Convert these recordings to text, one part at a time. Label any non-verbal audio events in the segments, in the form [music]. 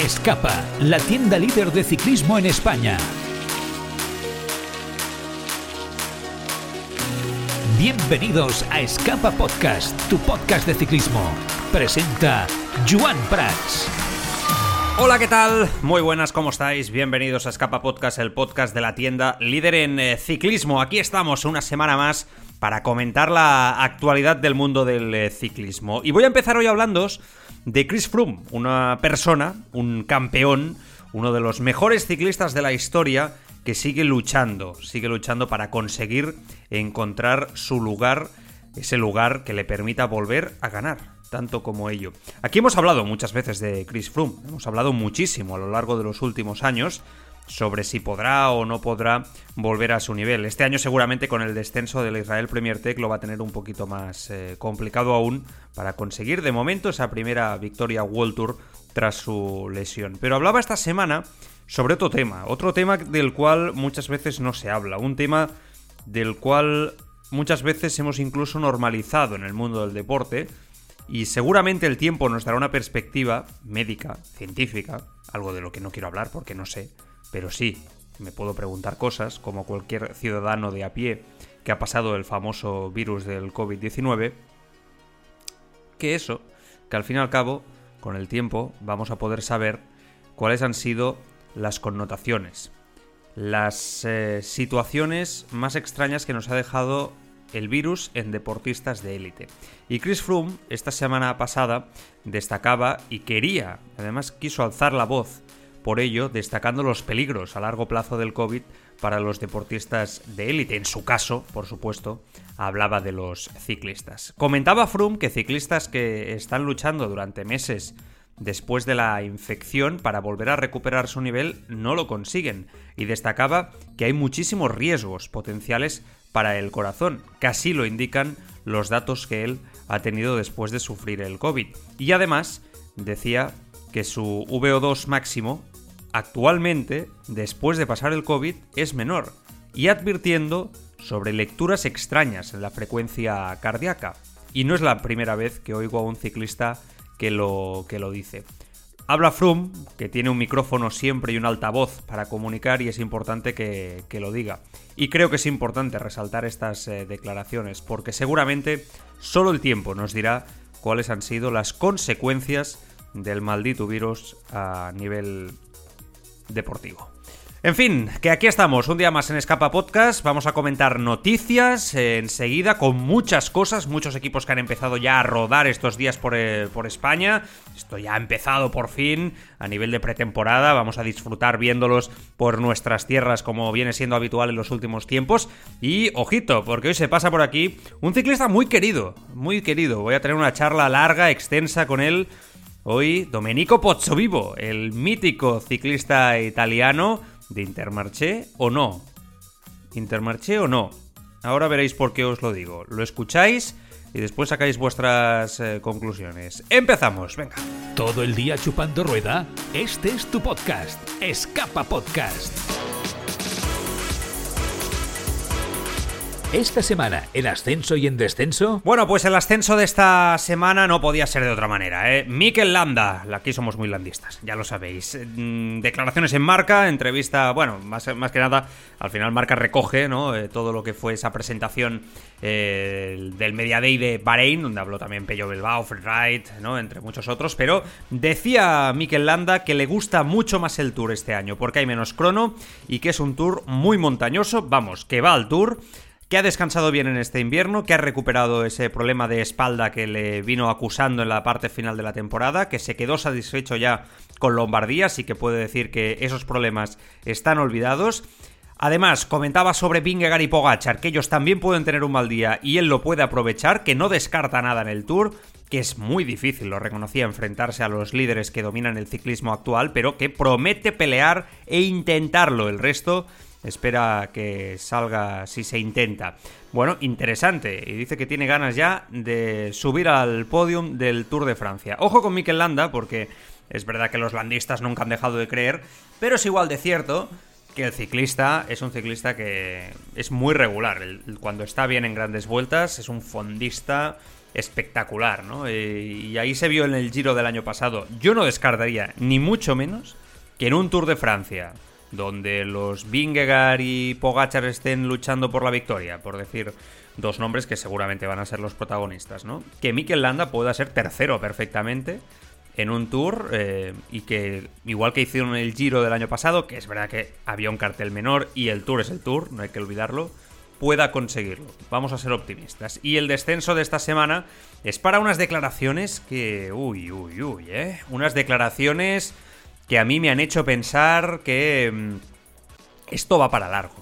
Escapa, la tienda líder de ciclismo en España. Bienvenidos a Escapa Podcast, tu podcast de ciclismo. Presenta Joan Prats. Hola, ¿qué tal? Muy buenas, ¿cómo estáis? Bienvenidos a Escapa Podcast, el podcast de la tienda líder en eh, ciclismo. Aquí estamos una semana más para comentar la actualidad del mundo del eh, ciclismo. Y voy a empezar hoy hablando de Chris Froome, una persona, un campeón, uno de los mejores ciclistas de la historia que sigue luchando, sigue luchando para conseguir encontrar su lugar, ese lugar que le permita volver a ganar, tanto como ello. Aquí hemos hablado muchas veces de Chris Froome, hemos hablado muchísimo a lo largo de los últimos años sobre si podrá o no podrá volver a su nivel. Este año seguramente con el descenso del Israel Premier Tech lo va a tener un poquito más eh, complicado aún para conseguir de momento esa primera victoria World Tour tras su lesión. Pero hablaba esta semana sobre otro tema, otro tema del cual muchas veces no se habla, un tema del cual muchas veces hemos incluso normalizado en el mundo del deporte y seguramente el tiempo nos dará una perspectiva médica, científica, algo de lo que no quiero hablar porque no sé, pero sí, me puedo preguntar cosas, como cualquier ciudadano de a pie que ha pasado el famoso virus del COVID-19, que eso, que al fin y al cabo, con el tiempo, vamos a poder saber cuáles han sido las connotaciones, las eh, situaciones más extrañas que nos ha dejado el virus en deportistas de élite. Y Chris Froome esta semana pasada destacaba y quería, además quiso alzar la voz por ello destacando los peligros a largo plazo del COVID para los deportistas de élite. En su caso, por supuesto, hablaba de los ciclistas. Comentaba Froome que ciclistas que están luchando durante meses después de la infección para volver a recuperar su nivel no lo consiguen y destacaba que hay muchísimos riesgos potenciales para el corazón, que así lo indican los datos que él ha tenido después de sufrir el COVID. Y además decía que su VO2 máximo actualmente, después de pasar el COVID, es menor, y advirtiendo sobre lecturas extrañas en la frecuencia cardíaca. Y no es la primera vez que oigo a un ciclista que lo, que lo dice. Habla Froome, que tiene un micrófono siempre y un altavoz para comunicar y es importante que, lo diga. Y creo que es importante resaltar estas eh, declaraciones porque seguramente solo el tiempo nos dirá cuáles han sido las consecuencias del maldito virus a nivel deportivo. En fin, que aquí estamos, un día más en Escapa Podcast, vamos a comentar noticias enseguida con muchas cosas, muchos equipos que han empezado ya a rodar estos días por, eh, por, España, esto ya ha empezado por fin a nivel de pretemporada, vamos a disfrutar viéndolos por nuestras tierras como viene siendo habitual en los últimos tiempos. Y ojito, porque hoy se pasa por aquí un ciclista muy querido, muy querido, voy a tener una charla larga, extensa con él Hoy Domenico Pozzovivo, el mítico ciclista italiano de Intermarché o no. Intermarché o no. Ahora veréis por qué os lo digo. Lo escucháis y después sacáis vuestras eh, conclusiones. Empezamos, venga. Todo el día chupando rueda. Este es tu podcast. Escapa Podcast. Esta semana, ¿el ascenso y en descenso? Bueno, pues el ascenso de esta semana no podía ser de otra manera, ¿eh? Mikel Landa, aquí somos muy landistas, ya lo sabéis. Mm, declaraciones en marca, entrevista, bueno, más, más que nada, al final marca recoge, ¿no? Eh, todo lo que fue esa presentación eh, del Media Day de Bahrein, donde habló también Pello Bilbao, Freeride, ¿no? Entre muchos otros, pero decía Mikel Landa que le gusta mucho más el Tour este año, porque hay menos crono y que es un Tour muy montañoso, vamos, que va al Tour que ha descansado bien en este invierno, que ha recuperado ese problema de espalda que le vino acusando en la parte final de la temporada, que se quedó satisfecho ya con Lombardía, así que puede decir que esos problemas están olvidados. Además, comentaba sobre Vingegaard y Pogachar, que ellos también pueden tener un mal día y él lo puede aprovechar, que no descarta nada en el Tour, que es muy difícil, lo reconocía, enfrentarse a los líderes que dominan el ciclismo actual, pero que promete pelear e intentarlo. El resto espera que salga si se intenta. Bueno, interesante. Y dice que tiene ganas ya de subir al podium del Tour de Francia. Ojo con Mikel Landa, porque es verdad que los landistas nunca han dejado de creer, pero es igual de cierto que el ciclista es un ciclista que es muy regular. cuando está bien en grandes vueltas, es un fondista espectacular, ¿no? Eh, y ahí se vio en el Giro del año pasado. Yo no descartaría, ni mucho menos, que en un Tour de Francia, donde los Vingegaard y Pogachar estén luchando por la victoria, por decir dos nombres que seguramente van a ser los protagonistas, ¿no? Que Mikel Landa pueda ser tercero perfectamente en un tour eh, y que, igual que hicieron el Giro del año pasado, que es verdad que había un cartel menor y el tour es el tour, no hay que olvidarlo, pueda conseguirlo. Vamos a ser optimistas. Y el descenso de esta semana es para unas declaraciones que... Uy, uy, uy, ¿eh? Unas declaraciones que a mí me han hecho pensar que... Mm, esto va para largo.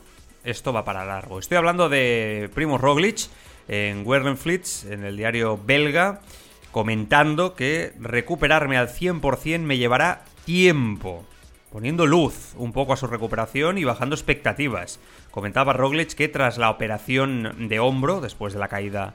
Esto va para largo. Estoy hablando de Primo Roglic en Flits, en el diario belga, comentando que recuperarme al 100% me llevará tiempo, poniendo luz un poco a su recuperación y bajando expectativas. Comentaba Roglic que tras la operación de hombro, después de la caída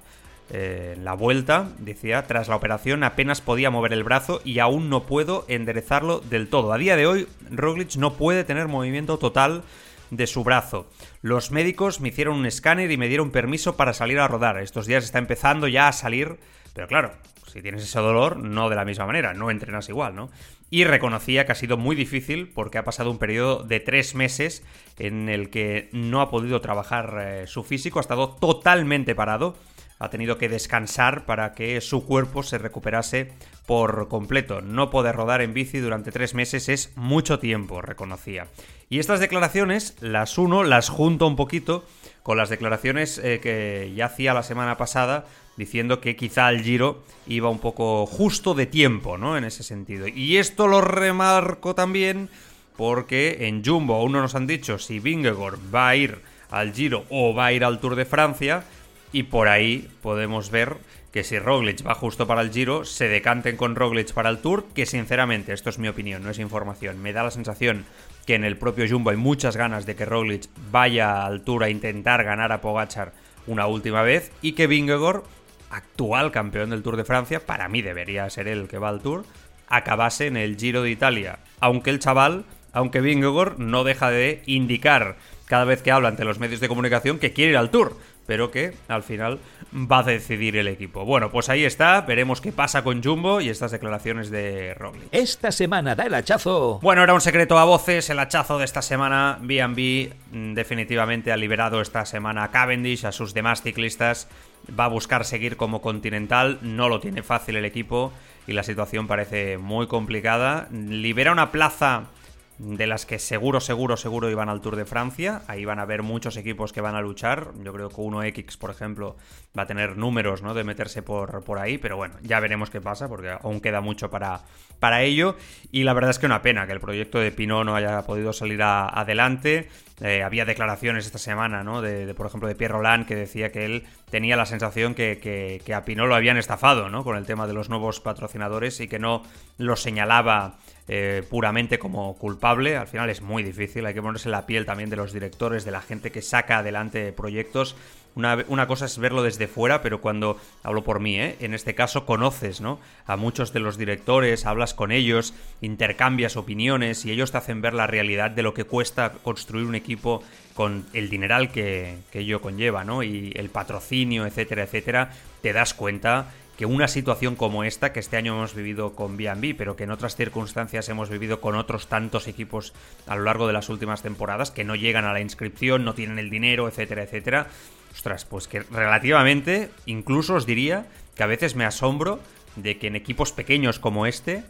eh, en la vuelta, decía, tras la operación apenas podía mover el brazo y aún no puedo enderezarlo del todo. A día de hoy, Roglic no puede tener movimiento total de su brazo. Los médicos me hicieron un escáner y me dieron permiso para salir a rodar. Estos días está empezando ya a salir, pero claro, si tienes ese dolor, no de la misma manera, no entrenas igual, ¿no? Y reconocía que ha sido muy difícil porque ha pasado un periodo de tres meses en el que no ha podido trabajar eh, su físico, ha estado totalmente parado, ha tenido que descansar para que su cuerpo se recuperase por completo. No poder rodar en bici durante tres meses es mucho tiempo, reconocía. Y estas declaraciones las uno, las junto un poquito con las declaraciones eh, que ya hacía la semana pasada diciendo que quizá el Giro iba un poco justo de tiempo, ¿no? En ese sentido. Y esto lo remarco también porque en Jumbo aún no nos han dicho si Vingegaard va a ir al Giro o va a ir al Tour de Francia y por ahí podemos ver que si Roglic va justo para el Giro, se decanten con Roglic para el Tour, que sinceramente, esto es mi opinión, no es información, me da la sensación que en el propio Jumbo hay muchas ganas de que Roglic vaya al Tour a intentar ganar a Pogachar una última vez y que Vingegaard actual campeón del Tour de Francia, para mí debería ser el que va al Tour, acabase en el Giro de Italia. Aunque el chaval, aunque Vingegaard no deja de indicar cada vez que habla ante los medios de comunicación que quiere ir al Tour, pero que al final va a decidir el equipo. Bueno, pues ahí está, veremos qué pasa con Jumbo y estas declaraciones de Roglic. Esta semana da el hachazo. Bueno, era un secreto a voces, el hachazo de esta semana, B&B mm, definitivamente ha liberado esta semana a Cavendish, a sus demás ciclistas, va a buscar seguir como continental, no lo tiene fácil el equipo y la situación parece muy complicada. Libera una plaza de las que seguro, seguro, seguro iban al Tour de Francia. Ahí van a haber muchos equipos que van a luchar. Yo creo que uno X, por ejemplo, va a tener números ¿no? de meterse por, por ahí, pero bueno, ya veremos qué pasa, porque aún queda mucho para, para ello. Y la verdad es que una pena que el proyecto de Pinot no haya podido salir adelante. Eh, había declaraciones esta semana, ¿no? De, por ejemplo, de Pierre Roland, que decía que él tenía la sensación que, que, que, a Pinot lo habían estafado, ¿no? Con el tema de los nuevos patrocinadores y que no lo señalaba eh, puramente como culpable. Al final es muy difícil, hay que ponerse la piel también de los directores, de la gente que saca adelante proyectos. Una, cosa es verlo desde fuera, pero cuando hablo por mí, ¿eh? en este caso conoces ¿no? a muchos de los directores, hablas con ellos, intercambias opiniones y ellos te hacen ver la realidad de lo que cuesta construir un equipo con el dineral que, que ello conlleva, ¿no? Y el patrocinio, etcétera, etcétera, te das cuenta que una situación como esta, que este año hemos vivido con B&B, pero que en otras circunstancias hemos vivido con otros tantos equipos a lo largo de las últimas temporadas, que no llegan a la inscripción, no tienen el dinero, etcétera, etcétera. Ostras, pues que relativamente, incluso os diría que a veces me asombro de que en equipos pequeños como este,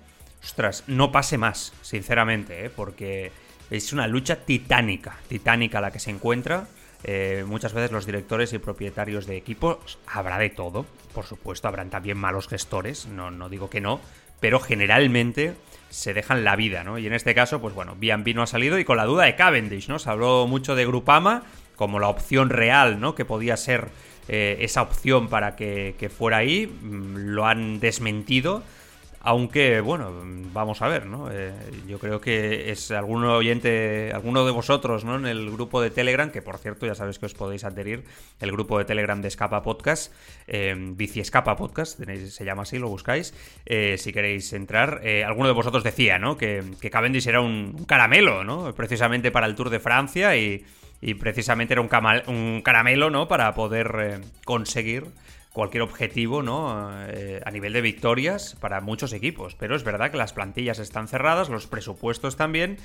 ostras, no pase más, sinceramente, ¿eh? porque es una lucha titánica, titánica la que se encuentra eh, muchas veces los directores y propietarios de equipos habrá de todo, por supuesto, habrán también malos gestores, no, no digo que no, pero generalmente se dejan la vida, ¿no? Y en este caso, pues bueno, B&B no ha salido y con la duda de Cavendish, ¿no? Se habló mucho de Grupama como la opción real, ¿no? Que podía ser eh, esa opción para que, fuera ahí, mm, lo han desmentido aunque, bueno, vamos a ver, ¿no? Eh, yo creo que es algún oyente, alguno de vosotros, ¿no? En el grupo de Telegram, que por cierto ya sabéis que os podéis adherir, el grupo de Telegram de Escapa Podcast, eh, Bici Escapa Podcast, se llama así, lo buscáis, eh, si queréis entrar. Eh, alguno de vosotros decía, ¿no? Que, que Cavendish era un, caramelo, ¿no? Precisamente para el Tour de Francia y, precisamente era un, un caramelo, ¿no? Para poder conseguir cualquier objetivo, ¿no? Eh, a nivel de victorias para muchos equipos. Pero es verdad que las plantillas están cerradas, los presupuestos también.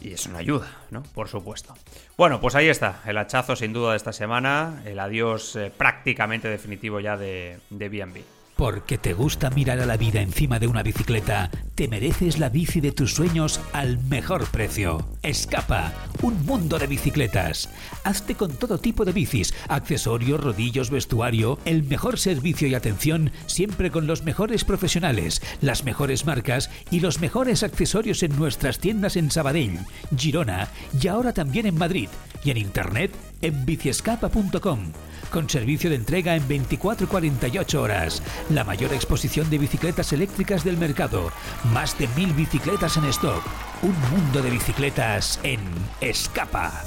Y es una ayuda, ¿no? Por supuesto. Bueno, pues ahí está, el hachazo sin duda de esta semana, el adiós eh, prácticamente definitivo ya de, de BNB. Porque te gusta mirar a la vida encima de una bicicleta, te mereces la bici de tus sueños al mejor precio. Escapa, un mundo de bicicletas. Hazte con todo tipo de bicis, accesorios, rodillos, vestuario, el mejor servicio y atención, siempre con los mejores profesionales, las mejores marcas y los mejores accesorios en nuestras tiendas en Sabadell, Girona y ahora también en Madrid. Y en internet en biciescapa.com con servicio de entrega en 24-48 horas. La mayor exposición de bicicletas eléctricas del mercado. Más de mil bicicletas en stock. Un mundo de bicicletas en Escapa.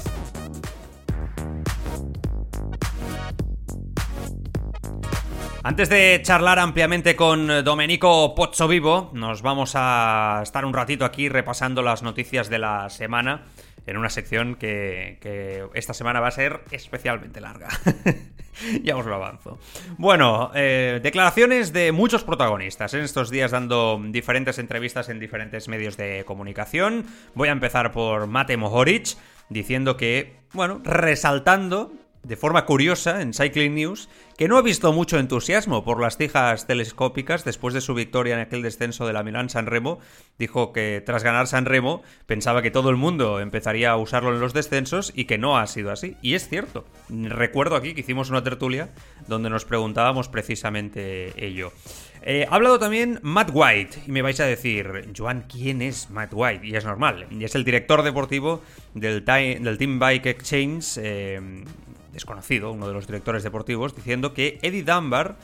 Antes de charlar ampliamente con Domenico Pozzovivo, nos vamos a estar un ratito aquí repasando las noticias de la semana en una sección que, esta semana va a ser especialmente larga. [laughs] ya os lo avanzo. Bueno, eh, declaraciones de muchos protagonistas en estos días dando diferentes entrevistas en diferentes medios de comunicación. Voy a empezar por Mate Mohoric diciendo que, bueno, resaltando de forma curiosa en Cycling News que no ha visto mucho entusiasmo por las tijas telescópicas después de su victoria en aquel descenso de la Milán San Remo. Dijo que tras ganar San Remo pensaba que todo el mundo empezaría a usarlo en los descensos y que no ha sido así. Y es cierto. Recuerdo aquí que hicimos una tertulia donde nos preguntábamos precisamente ello. Eh, ha hablado también Matt White, y me vais a decir, Joan, ¿quién es Matt White? Y es normal, y es el director deportivo del, del Team Bike Exchange, eh, desconocido, uno de los directores deportivos, diciendo que Eddie Dunbar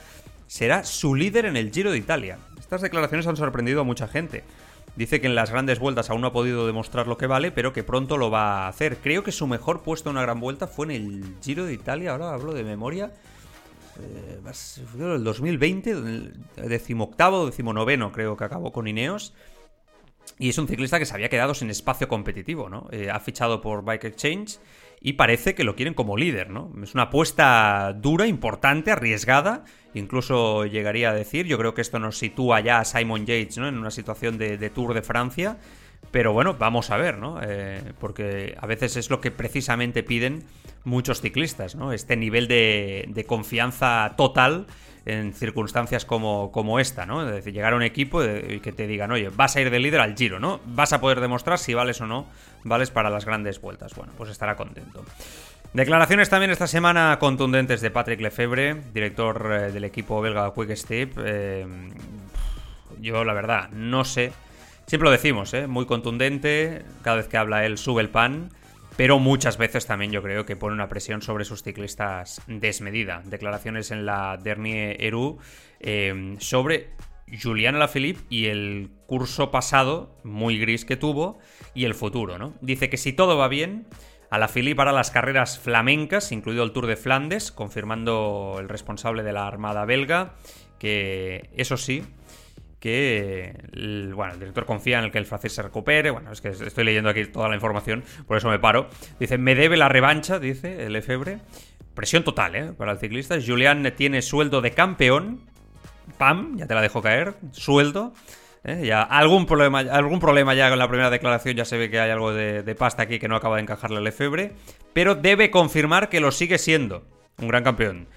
será su líder en el Giro de Italia. Estas declaraciones han sorprendido a mucha gente. Dice que en las grandes vueltas aún no ha podido demostrar lo que vale, pero que pronto lo va a hacer. Creo que su mejor puesto en una gran vuelta fue en el Giro de Italia, ahora hablo de memoria. Eh, el 2020, el decimoctavo, decimonoveno creo que acabó con Ineos. Y es un ciclista que se había quedado sin espacio competitivo, ¿no? Eh, ha fichado por Bike Exchange y parece que lo quieren como líder, ¿no? Es una apuesta dura, importante, arriesgada, incluso llegaría a decir, yo creo que esto nos sitúa ya a Simon Yates, ¿no? En una situación de, Tour de Francia, pero bueno, vamos a ver, ¿no? Eh, porque a veces es lo que precisamente piden muchos ciclistas, ¿no? Este nivel de, de confianza total en circunstancias como, como esta, ¿no? Es decir, llegar a un equipo y que te digan, oye, vas a ir de líder al giro, ¿no? Vas a poder demostrar si vales o no vales para las grandes vueltas. Bueno, pues estará contento. Declaraciones también esta semana contundentes de Patrick Lefebvre, director eh, del equipo belga Quick Step. Eh, yo, la verdad, no sé. Siempre lo decimos, ¿eh? Muy contundente. Cada vez que habla él sube el pan pero muchas veces también yo creo que pone una presión sobre sus ciclistas desmedida. Declaraciones en la Dernier Eru eh, sobre Julián Alaphilippe y el curso pasado, muy gris que tuvo, y el futuro, ¿no? Dice que si todo va bien, Alaphilippe hará las carreras flamencas, incluido el Tour de Flandes, confirmando el responsable de la Armada belga, que eso sí, que el, bueno, el director confía en el que el francés se recupere. Bueno, es que estoy leyendo aquí toda la información, por eso me paro. Dice, me debe la revancha, dice el Efebre. Presión total, ¿eh? Para el ciclista. Julián tiene sueldo de campeón. Pam, ya te la dejo caer. Sueldo. ¿eh? Ya, algún problema, algún problema ya con la primera declaración, ya se ve que hay algo de, pasta aquí que no acaba de encajarle al Efebre. Pero debe confirmar que lo sigue siendo. Un gran campeón.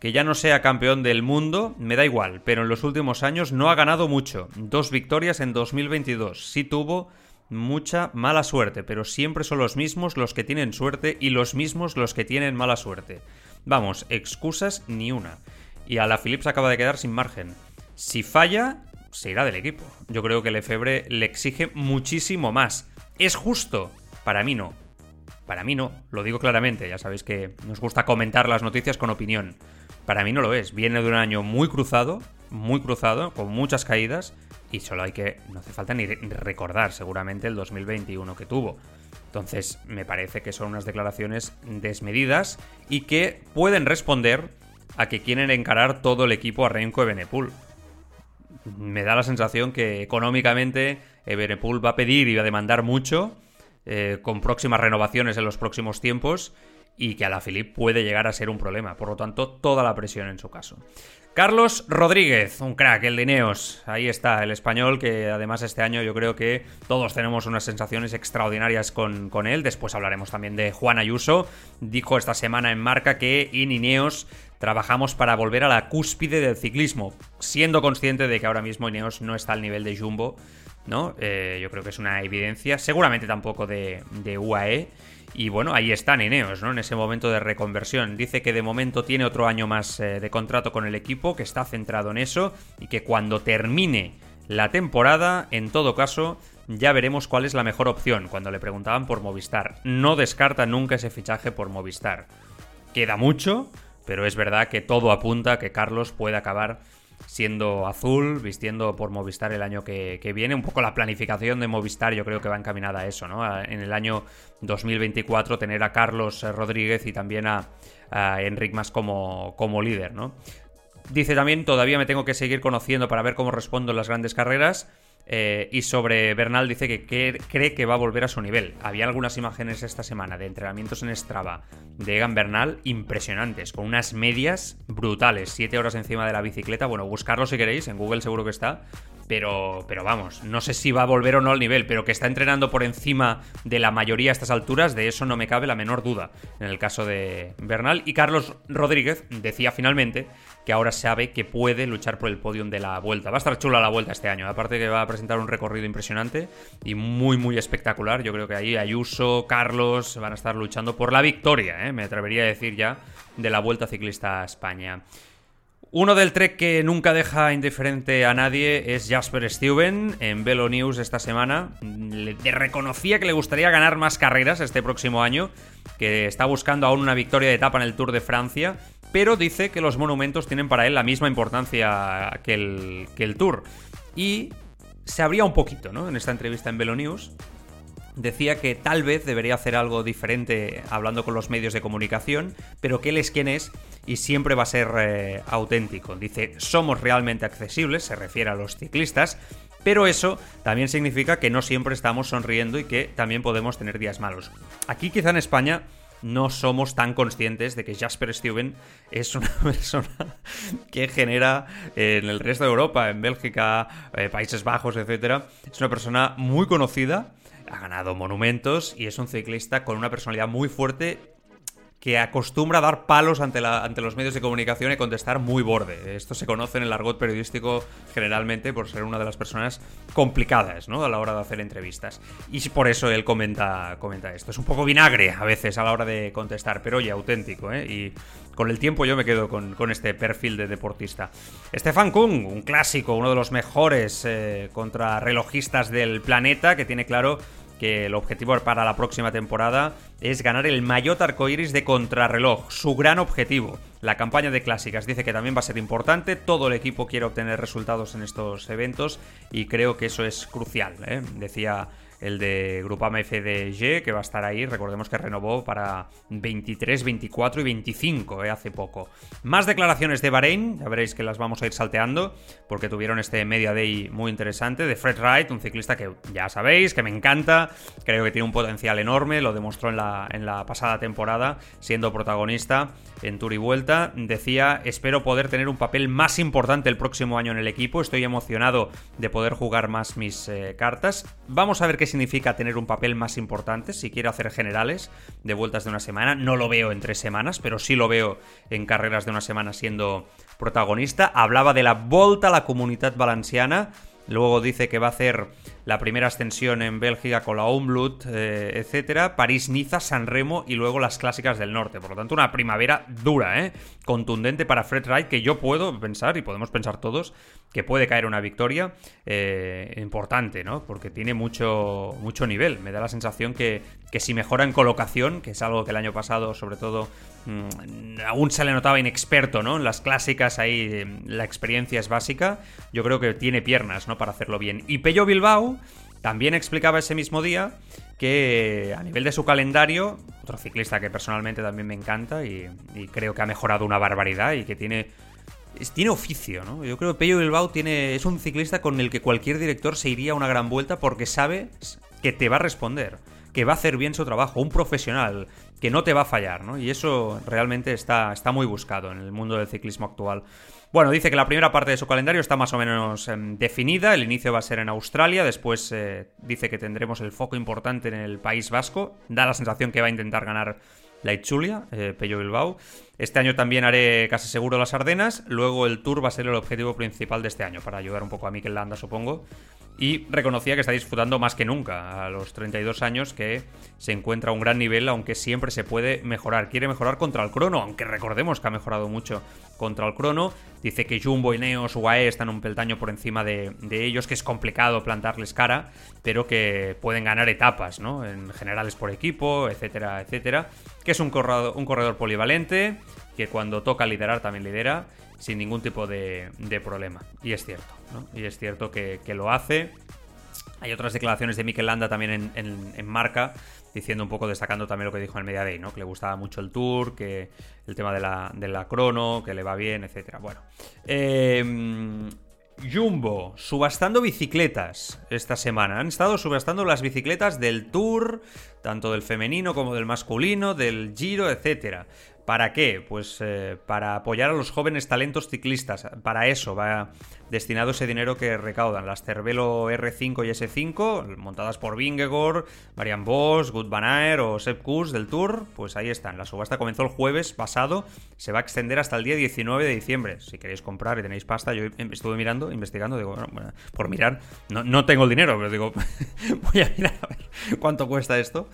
Que ya no sea campeón del mundo, me da igual, pero en los últimos años no ha ganado mucho. Dos victorias en 2022. Sí tuvo mucha mala suerte, pero siempre son los mismos los que tienen suerte y los mismos los que tienen mala suerte. Vamos, excusas ni una. Y a la Philips acaba de quedar sin margen. Si falla, se irá del equipo. Yo creo que Lefebvre le exige muchísimo más. ¿Es justo? Para mí no. Para mí no, lo digo claramente, ya sabéis que nos gusta comentar las noticias con opinión. Para mí no lo es. Viene de un año muy cruzado, muy cruzado, con muchas caídas, y solo hay que. No hace falta ni recordar, seguramente, el 2021 que tuvo. Entonces, me parece que son unas declaraciones desmedidas y que pueden responder a que quieren encarar todo el equipo a Renko Ebenepul. Me da la sensación que económicamente Ebenepul va a pedir y va a demandar mucho, eh, con próximas renovaciones en los próximos tiempos, y que a la Philippe puede llegar a ser un problema. Por lo tanto, toda la presión en su caso. Carlos Rodríguez, un crack, el Ineos. Ahí está, el español que además este año yo creo que todos tenemos unas sensaciones extraordinarias con, con él. Después hablaremos también de Juan Ayuso. Dijo esta semana en marca que en Ineos trabajamos para volver a la cúspide del ciclismo, siendo consciente de que ahora mismo Ineos no está al nivel de Jumbo, ¿no? Eh, yo creo que es una evidencia, seguramente tampoco de, de UAE. Y bueno, ahí están Ineos, ¿no? En ese momento de reconversión. Dice que de momento tiene otro año más eh, de contrato con el equipo, que está centrado en eso y que cuando termine la temporada, en todo caso, ya veremos cuál es la mejor opción. Cuando le preguntaban por Movistar, no descarta nunca ese fichaje por Movistar. Queda mucho, pero es verdad que todo apunta a que Carlos puede acabar siendo azul, vistiendo por Movistar el año que, viene. Un poco la planificación de Movistar yo creo que va encaminada a eso, ¿no? en el año 2024 tener a Carlos Rodríguez y también a, a Enric Mas como, como líder, ¿no? Dice también, todavía me tengo que seguir conociendo para ver cómo respondo en las grandes carreras. Eh, y sobre Bernal dice que, cree que va a volver a su nivel. Había algunas imágenes esta semana de entrenamientos en Strava de Egan Bernal impresionantes, con unas medias brutales, 7 horas encima de la bicicleta. Bueno, buscarlo si queréis, en Google seguro que está. Pero, pero vamos, no sé si va a volver o no al nivel, pero que está entrenando por encima de la mayoría a estas alturas, de eso no me cabe la menor duda en el caso de Bernal. Y Carlos Rodríguez decía finalmente que ahora sabe que puede luchar por el podium de la vuelta. Va a estar chula la vuelta este año, aparte que va a presentar un recorrido impresionante y muy, muy espectacular. Yo creo que ahí Ayuso, Carlos van a estar luchando por la victoria, ¿eh? me atrevería a decir ya, de la Vuelta Ciclista a España. Uno del trek que nunca deja indiferente a nadie es Jasper Stuyven en Velo News esta semana. Le reconocía que le gustaría ganar más carreras este próximo año, que está buscando aún una victoria de etapa en el Tour de Francia pero dice que los monumentos tienen para él la misma importancia que el, que el Tour. Y se abría un poquito, ¿no? En esta entrevista en Velo News. Decía que tal vez debería hacer algo diferente hablando con los medios de comunicación, pero que él es quien es y siempre va a ser eh, auténtico. Dice, somos realmente accesibles, se refiere a los ciclistas, pero eso también significa que no siempre estamos sonriendo y que también podemos tener días malos. Aquí quizá en España no somos tan conscientes de que Jasper Stuyven es una [laughs] persona que genera en el resto de Europa, en Bélgica, eh, Países Bajos, etc. Es una persona muy conocida, ha ganado monumentos y es un ciclista con una personalidad muy fuerte que acostumbra a dar palos ante, la, ante los medios de comunicación y contestar muy borde. Esto se conoce en el argot periodístico generalmente por ser una de las personas complicadas ¿no? a la hora de hacer entrevistas. Y por eso él comenta, comenta esto. Es un poco vinagre a veces a la hora de contestar, pero oye, auténtico. ¿eh? Y con el tiempo yo me quedo con, este perfil de deportista. Stefan Kung, un clásico, uno de los mejores eh, contrarrelojistas del planeta, que tiene claro que el objetivo para la próxima temporada es ganar el maillot arcoiris de contrarreloj, su gran objetivo. La campaña de clásicas dice que también va a ser importante, todo el equipo quiere obtener resultados en estos eventos y creo que eso es crucial. ¿eh? Decía el de Grupama FDG, que va a estar ahí, recordemos que renovó para 23, 24 y 25 eh, hace poco. Más declaraciones de Bahrein, ya veréis que las vamos a ir salteando, porque tuvieron este Media Day muy interesante, de Fred Wright, un ciclista que ya sabéis, que me encanta, creo que tiene un potencial enorme, lo demostró en la, en la pasada temporada, siendo protagonista en Tour y Vuelta, decía, espero poder tener un papel más importante el próximo año en el equipo, estoy emocionado de poder jugar más mis eh, cartas, vamos a ver qué significa tener un papel más importante si quiero hacer generales de vueltas de una semana. No lo veo en tres semanas, pero sí lo veo en carreras de una semana siendo protagonista. Hablaba de la Volta a la Comunidad Valenciana. Luego dice que va a hacer la primera ascensión en Bélgica con la Omblut, eh, etcétera, París-Niza, San Remo y luego las clásicas del norte. Por lo tanto, una primavera dura, ¿eh? contundente para Fred Wright, que yo puedo pensar, y podemos pensar todos, que puede caer una victoria eh, importante, ¿no? Porque tiene mucho, mucho nivel. Me da la sensación que, que si mejora en colocación, que es algo que el año pasado, sobre todo, mm, aún se le notaba inexperto, ¿no? En las clásicas ahí la experiencia es básica. Yo creo que tiene piernas, ¿no? Para hacerlo bien. Y Pello Bilbao también explicaba ese mismo día que a nivel de su calendario, otro ciclista que personalmente también me encanta y, creo que ha mejorado una barbaridad y que tiene tiene oficio, ¿no? Yo creo que Pello Bilbao tiene, es un ciclista con el que cualquier director se iría a una gran vuelta porque sabe que te va a responder, que va a hacer bien su trabajo, un profesional, que no te va a fallar, ¿no? Y eso realmente está, está muy buscado en el mundo del ciclismo actual. Bueno, dice que la primera parte de su calendario está más o menos em, definida. El inicio va a ser en Australia. Después eh, dice que tendremos el foco importante en el País Vasco. Da la sensación que va a intentar ganar la eh, Pello Bilbao. Este año también haré casi seguro las Ardenas. Luego el Tour va a ser el objetivo principal de este año, para ayudar un poco a Mikel Landa, supongo y reconocía que está disfrutando más que nunca a los 32 años que se encuentra a un gran nivel aunque siempre se puede mejorar. Quiere mejorar contra el crono, aunque recordemos que ha mejorado mucho contra el crono. Dice que Jumbo, Ineos, UAE están un peldaño por encima de, ellos, que es complicado plantarles cara, pero que pueden ganar etapas, ¿no? En generales por equipo, etcétera, etcétera. Que es un corredor, polivalente, que cuando toca liderar también lidera sin ningún tipo de, problema. Y es cierto, ¿no? Y es cierto que, lo hace. Hay otras declaraciones de Mikel Landa también en, marca, diciendo un poco, destacando también lo que dijo en Media Day, ¿no? Que le gustaba mucho el tour, que el tema de la, de la crono, que le va bien, etcétera. Bueno. Em, Jumbo, subastando bicicletas esta semana. Han estado subastando las bicicletas del Tour, tanto del femenino como del masculino, del Giro, etcétera. ¿Para qué? Pues eh, para apoyar a los jóvenes talentos ciclistas. Para eso va destinado ese dinero que recaudan las Cervelo R5 y S5, montadas por Vingegor, Marian Bosch, Good Van o Sepp Kuss del Tour. Pues ahí están. La subasta comenzó el jueves pasado, se va a extender hasta el día 19 de diciembre. Si queréis comprar y tenéis pasta, yo estuve mirando, investigando, digo, por mirar, no, tengo el dinero, pero digo, [laughs] voy a mirar a ver cuánto cuesta esto.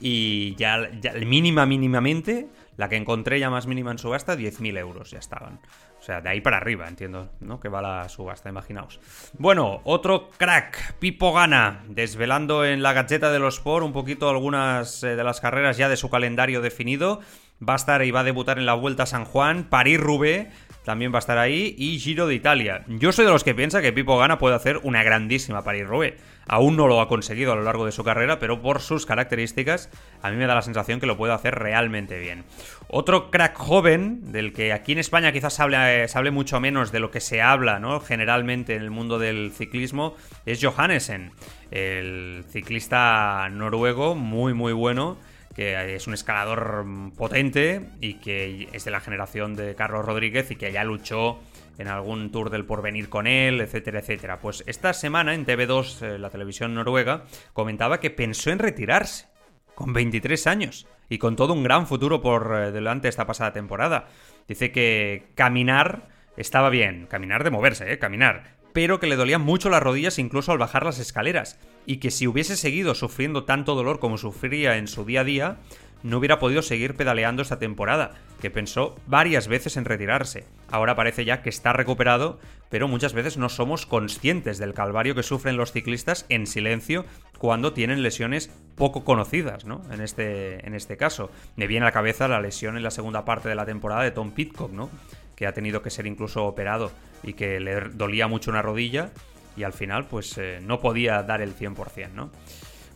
Y ya, ya mínima, mínimamente la que encontré ya más mínima en subasta, 10.000 euros ya estaban. O sea, de ahí para arriba, entiendo, ¿no? Que va la subasta, imaginaos. Bueno, otro crack, Pipo Gana, desvelando en la gacheta de los Sport un poquito algunas eh, de las carreras ya de su calendario definido. Va a estar y va a debutar en la Vuelta a San Juan, París-Roubaix, también va a estar ahí, y Giro de Italia. Yo soy de los que piensa que Pipo Gana puede hacer una grandísima París-Roubaix. Aún no lo ha conseguido a lo largo de su carrera, pero por sus características a mí me da la sensación que lo puede hacer realmente bien. Otro crack joven, del que aquí en España quizás se hable, se hable mucho menos de lo que se habla ¿no? generalmente en el mundo del ciclismo, es Johannesen, el ciclista noruego muy muy bueno que es un escalador potente y que es de la generación de Carlos Rodríguez y que ya luchó en algún tour del porvenir con él, etcétera, etcétera. Pues esta semana en TV2, eh, la televisión noruega, comentaba que pensó en retirarse con 23 años y con todo un gran futuro por eh, delante esta pasada temporada. Dice que caminar estaba bien, caminar de moverse, ¿eh? caminar, pero que le dolían mucho las rodillas incluso al bajar las escaleras, y que si hubiese seguido sufriendo tanto dolor como sufría en su día a día, no hubiera podido seguir pedaleando esta temporada, que pensó varias veces en retirarse. Ahora parece ya que está recuperado, pero muchas veces no somos conscientes del calvario que sufren los ciclistas en silencio cuando tienen lesiones poco conocidas, ¿no? En este, en este caso. Me viene a la cabeza la lesión en la segunda parte de la temporada de Tom Pitcock, ¿no? Que ha tenido que ser incluso operado y que le dolía mucho una rodilla y al final pues eh, no podía dar el 100%, ¿no?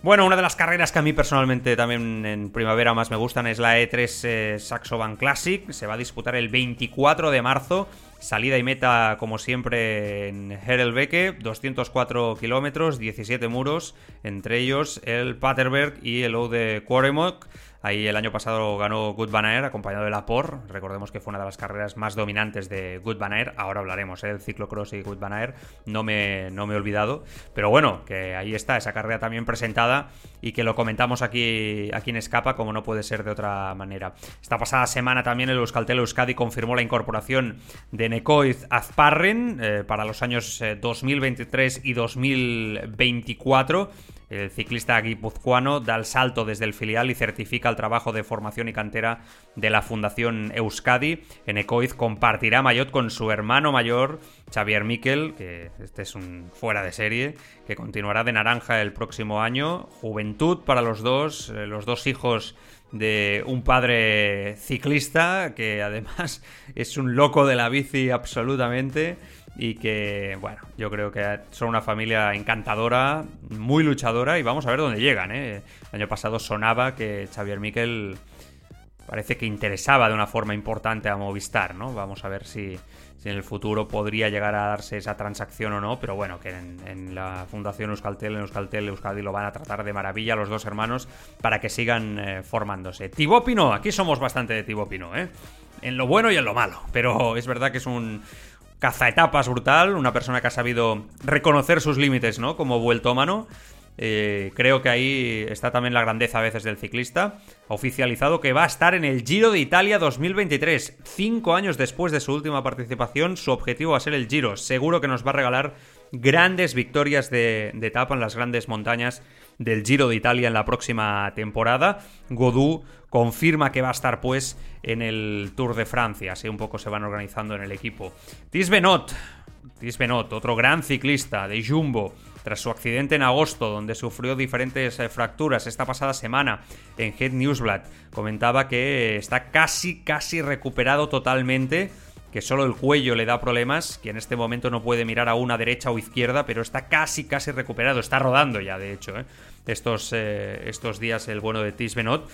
Bueno, una de las carreras que a mí personalmente también en primavera más me gustan es la E3 eh, Saxo Bank Classic. Se va a disputar el 24 de marzo. Salida y meta, como siempre, en Herelbeke. 204 kilómetros, 17 muros, entre ellos el Paterberg y el O de. Ahí el año pasado ganó Good Van acompañado de la POR. Recordemos que fue una de las carreras más dominantes de Good Van Ahora hablaremos ¿eh? del ciclocross y Good Van No me, no me he olvidado. Pero bueno, que ahí está esa carrera también presentada y que lo comentamos aquí, aquí en Escapa como no puede ser de otra manera. Esta pasada semana también el Euskaltel Euskadi confirmó la incorporación de Nekoiz Azparren eh, para los años 2023 eh, y 2024 el ciclista guipuzcoano da el salto desde el filial y certifica el trabajo de formación y cantera de la Fundación Euskadi. En Ecoiz compartirá Mayot con su hermano mayor, Xavier Miquel, que este es un fuera de serie, que continuará de naranja el próximo año. Juventud para los dos, eh, los dos hijos de un padre ciclista, que además [laughs] es un loco de la bici absolutamente y que, bueno, yo creo que son una familia encantadora, muy luchadora y vamos a ver dónde llegan. ¿eh? El año pasado sonaba que Xavier Miquel parece que interesaba de una forma importante a Movistar, ¿no? Vamos a ver si, si en el futuro podría llegar a darse esa transacción o no, pero bueno, que en, la Fundación Euskaltel, en Euskaltel, Euskadi lo van a tratar de maravilla los dos hermanos para que sigan eh, formándose. Thibaut Pinot, aquí somos bastante de Thibaut Pinot, ¿eh? En lo bueno y en lo malo, pero es verdad que es un cazaetapas brutal, una persona que ha sabido reconocer sus límites, ¿no? Como vueltómano. Eh, creo que ahí está también la grandeza a veces del ciclista. Oficializado que va a estar en el Giro de Italia 2023. Cinco años después de su última participación, su objetivo va a ser el Giro. Seguro que nos va a regalar grandes victorias de, etapa en las grandes montañas del Giro de Italia en la próxima temporada. Godú confirma que va a estar pues en el Tour de Francia. Así un poco se van organizando en el equipo. Tis Benot, Tis Benot, otro gran ciclista de Jumbo tras su accidente en agosto, donde sufrió diferentes eh, fracturas esta pasada semana en Head Newsblad, comentaba que está casi, casi recuperado totalmente que solo el cuello le da problemas, que en este momento no puede mirar a una derecha o izquierda, pero está casi, casi recuperado, está rodando ya, de hecho, ¿eh? Estos, eh, estos días el bueno de Tis Benot.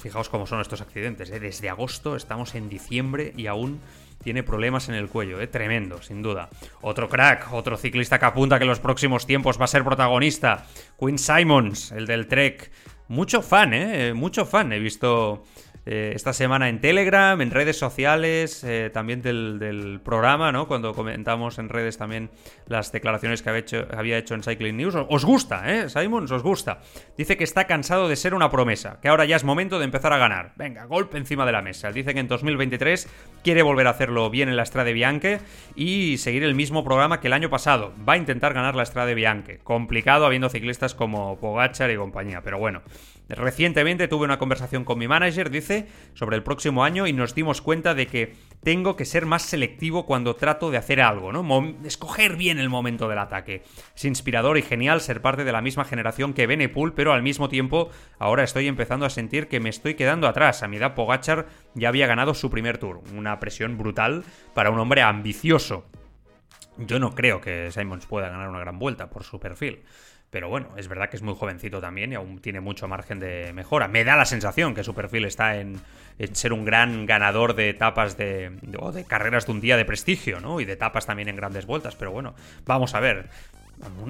Fijaos cómo son estos accidentes, desde agosto estamos en diciembre y aún tiene problemas en el cuello, ¿eh? tremendo, sin duda. Otro crack, otro ciclista que apunta que en los próximos tiempos va a ser protagonista, Quinn Simons, el del Trek. Mucho fan, ¿eh? Mucho fan. He visto eh, esta semana en Telegram, en redes sociales, eh, también del, programa, ¿no? Cuando comentamos en redes también las declaraciones que había hecho, en Cycling News. Os gusta, ¿eh? Simons, os gusta. Dice que está cansado de ser una promesa, que ahora ya es momento de empezar a ganar. Venga, golpe encima de la mesa. Dice que en 2023 quiere volver a hacerlo bien en la Strade Bianche y seguir el mismo programa que el año pasado. Va a intentar ganar la Strade Bianche. Complicado habiendo ciclistas como Pogachar y compañía, pero bueno. Recientemente tuve una conversación con mi manager, dice, sobre el próximo año y nos dimos cuenta de que tengo que ser más selectivo cuando trato de hacer algo, ¿no? escoger bien el momento del ataque. Es inspirador y genial ser parte de la misma generación que Benepool, pero al mismo tiempo ahora estoy empezando a sentir que me estoy quedando atrás. A mi edad Pogachar ya había ganado su primer tour, una presión brutal para un hombre ambicioso. Yo no creo que Simons pueda ganar una gran vuelta por su perfil. Pero bueno, es verdad que es muy jovencito también y aún tiene mucho margen de mejora. Me da la sensación que su perfil está en, ser un gran ganador de etapas de, o de carreras de un día de prestigio, ¿no? Y de etapas también en grandes vueltas. Pero bueno, vamos a ver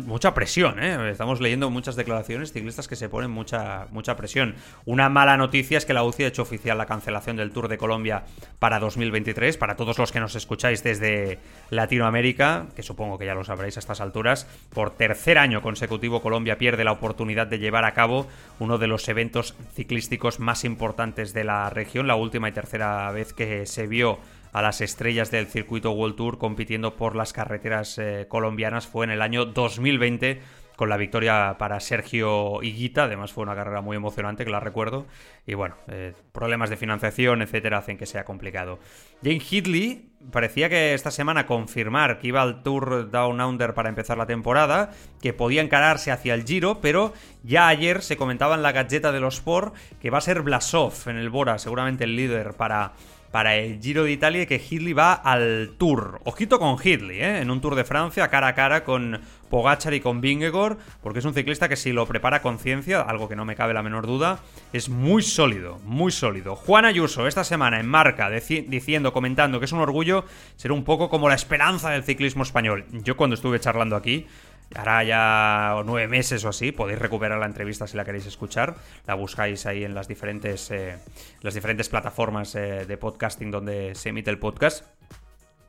mucha presión, ¿eh? Estamos leyendo muchas declaraciones ciclistas que se ponen mucha, mucha presión. Una mala noticia es que la UCI ha hecho oficial la cancelación del Tour de Colombia para 2023. Para todos los que nos escucháis desde Latinoamérica, que supongo que ya lo sabréis a estas alturas, por tercer año consecutivo Colombia pierde la oportunidad de llevar a cabo uno de los eventos ciclísticos más importantes de la región, la última y tercera vez que se vio a las estrellas del circuito World Tour compitiendo por las carreteras eh, colombianas. Fue en el año 2020 con la victoria para Sergio Higuita, además fue una carrera muy emocionante que la recuerdo, y bueno, eh, problemas de financiación, etcétera, hacen que sea complicado. Jane Hidley parecía que esta semana confirmar que iba al Tour Down Under para empezar la temporada, que podía encararse hacia el Giro, pero ya ayer se comentaba en la galleta de los Sport que va a ser Blasov en el Bora, seguramente el líder para para el Giro de Italia y que Hidley va al Tour. Ojito con Hidley, ¿eh? en un Tour de Francia cara a cara con Pogachar y con Vingegaard, porque es un ciclista que si lo prepara con ciencia, algo que no me cabe la menor duda, es muy sólido, muy sólido. Juan Ayuso esta semana en marca diciendo, comentando que es un orgullo ser un poco como la esperanza del ciclismo español. Yo cuando estuve charlando aquí hará ya nueve meses o así. Podéis recuperar la entrevista si la queréis escuchar. La buscáis ahí en las diferentes, eh, las diferentes plataformas eh, de podcasting donde se emite el podcast.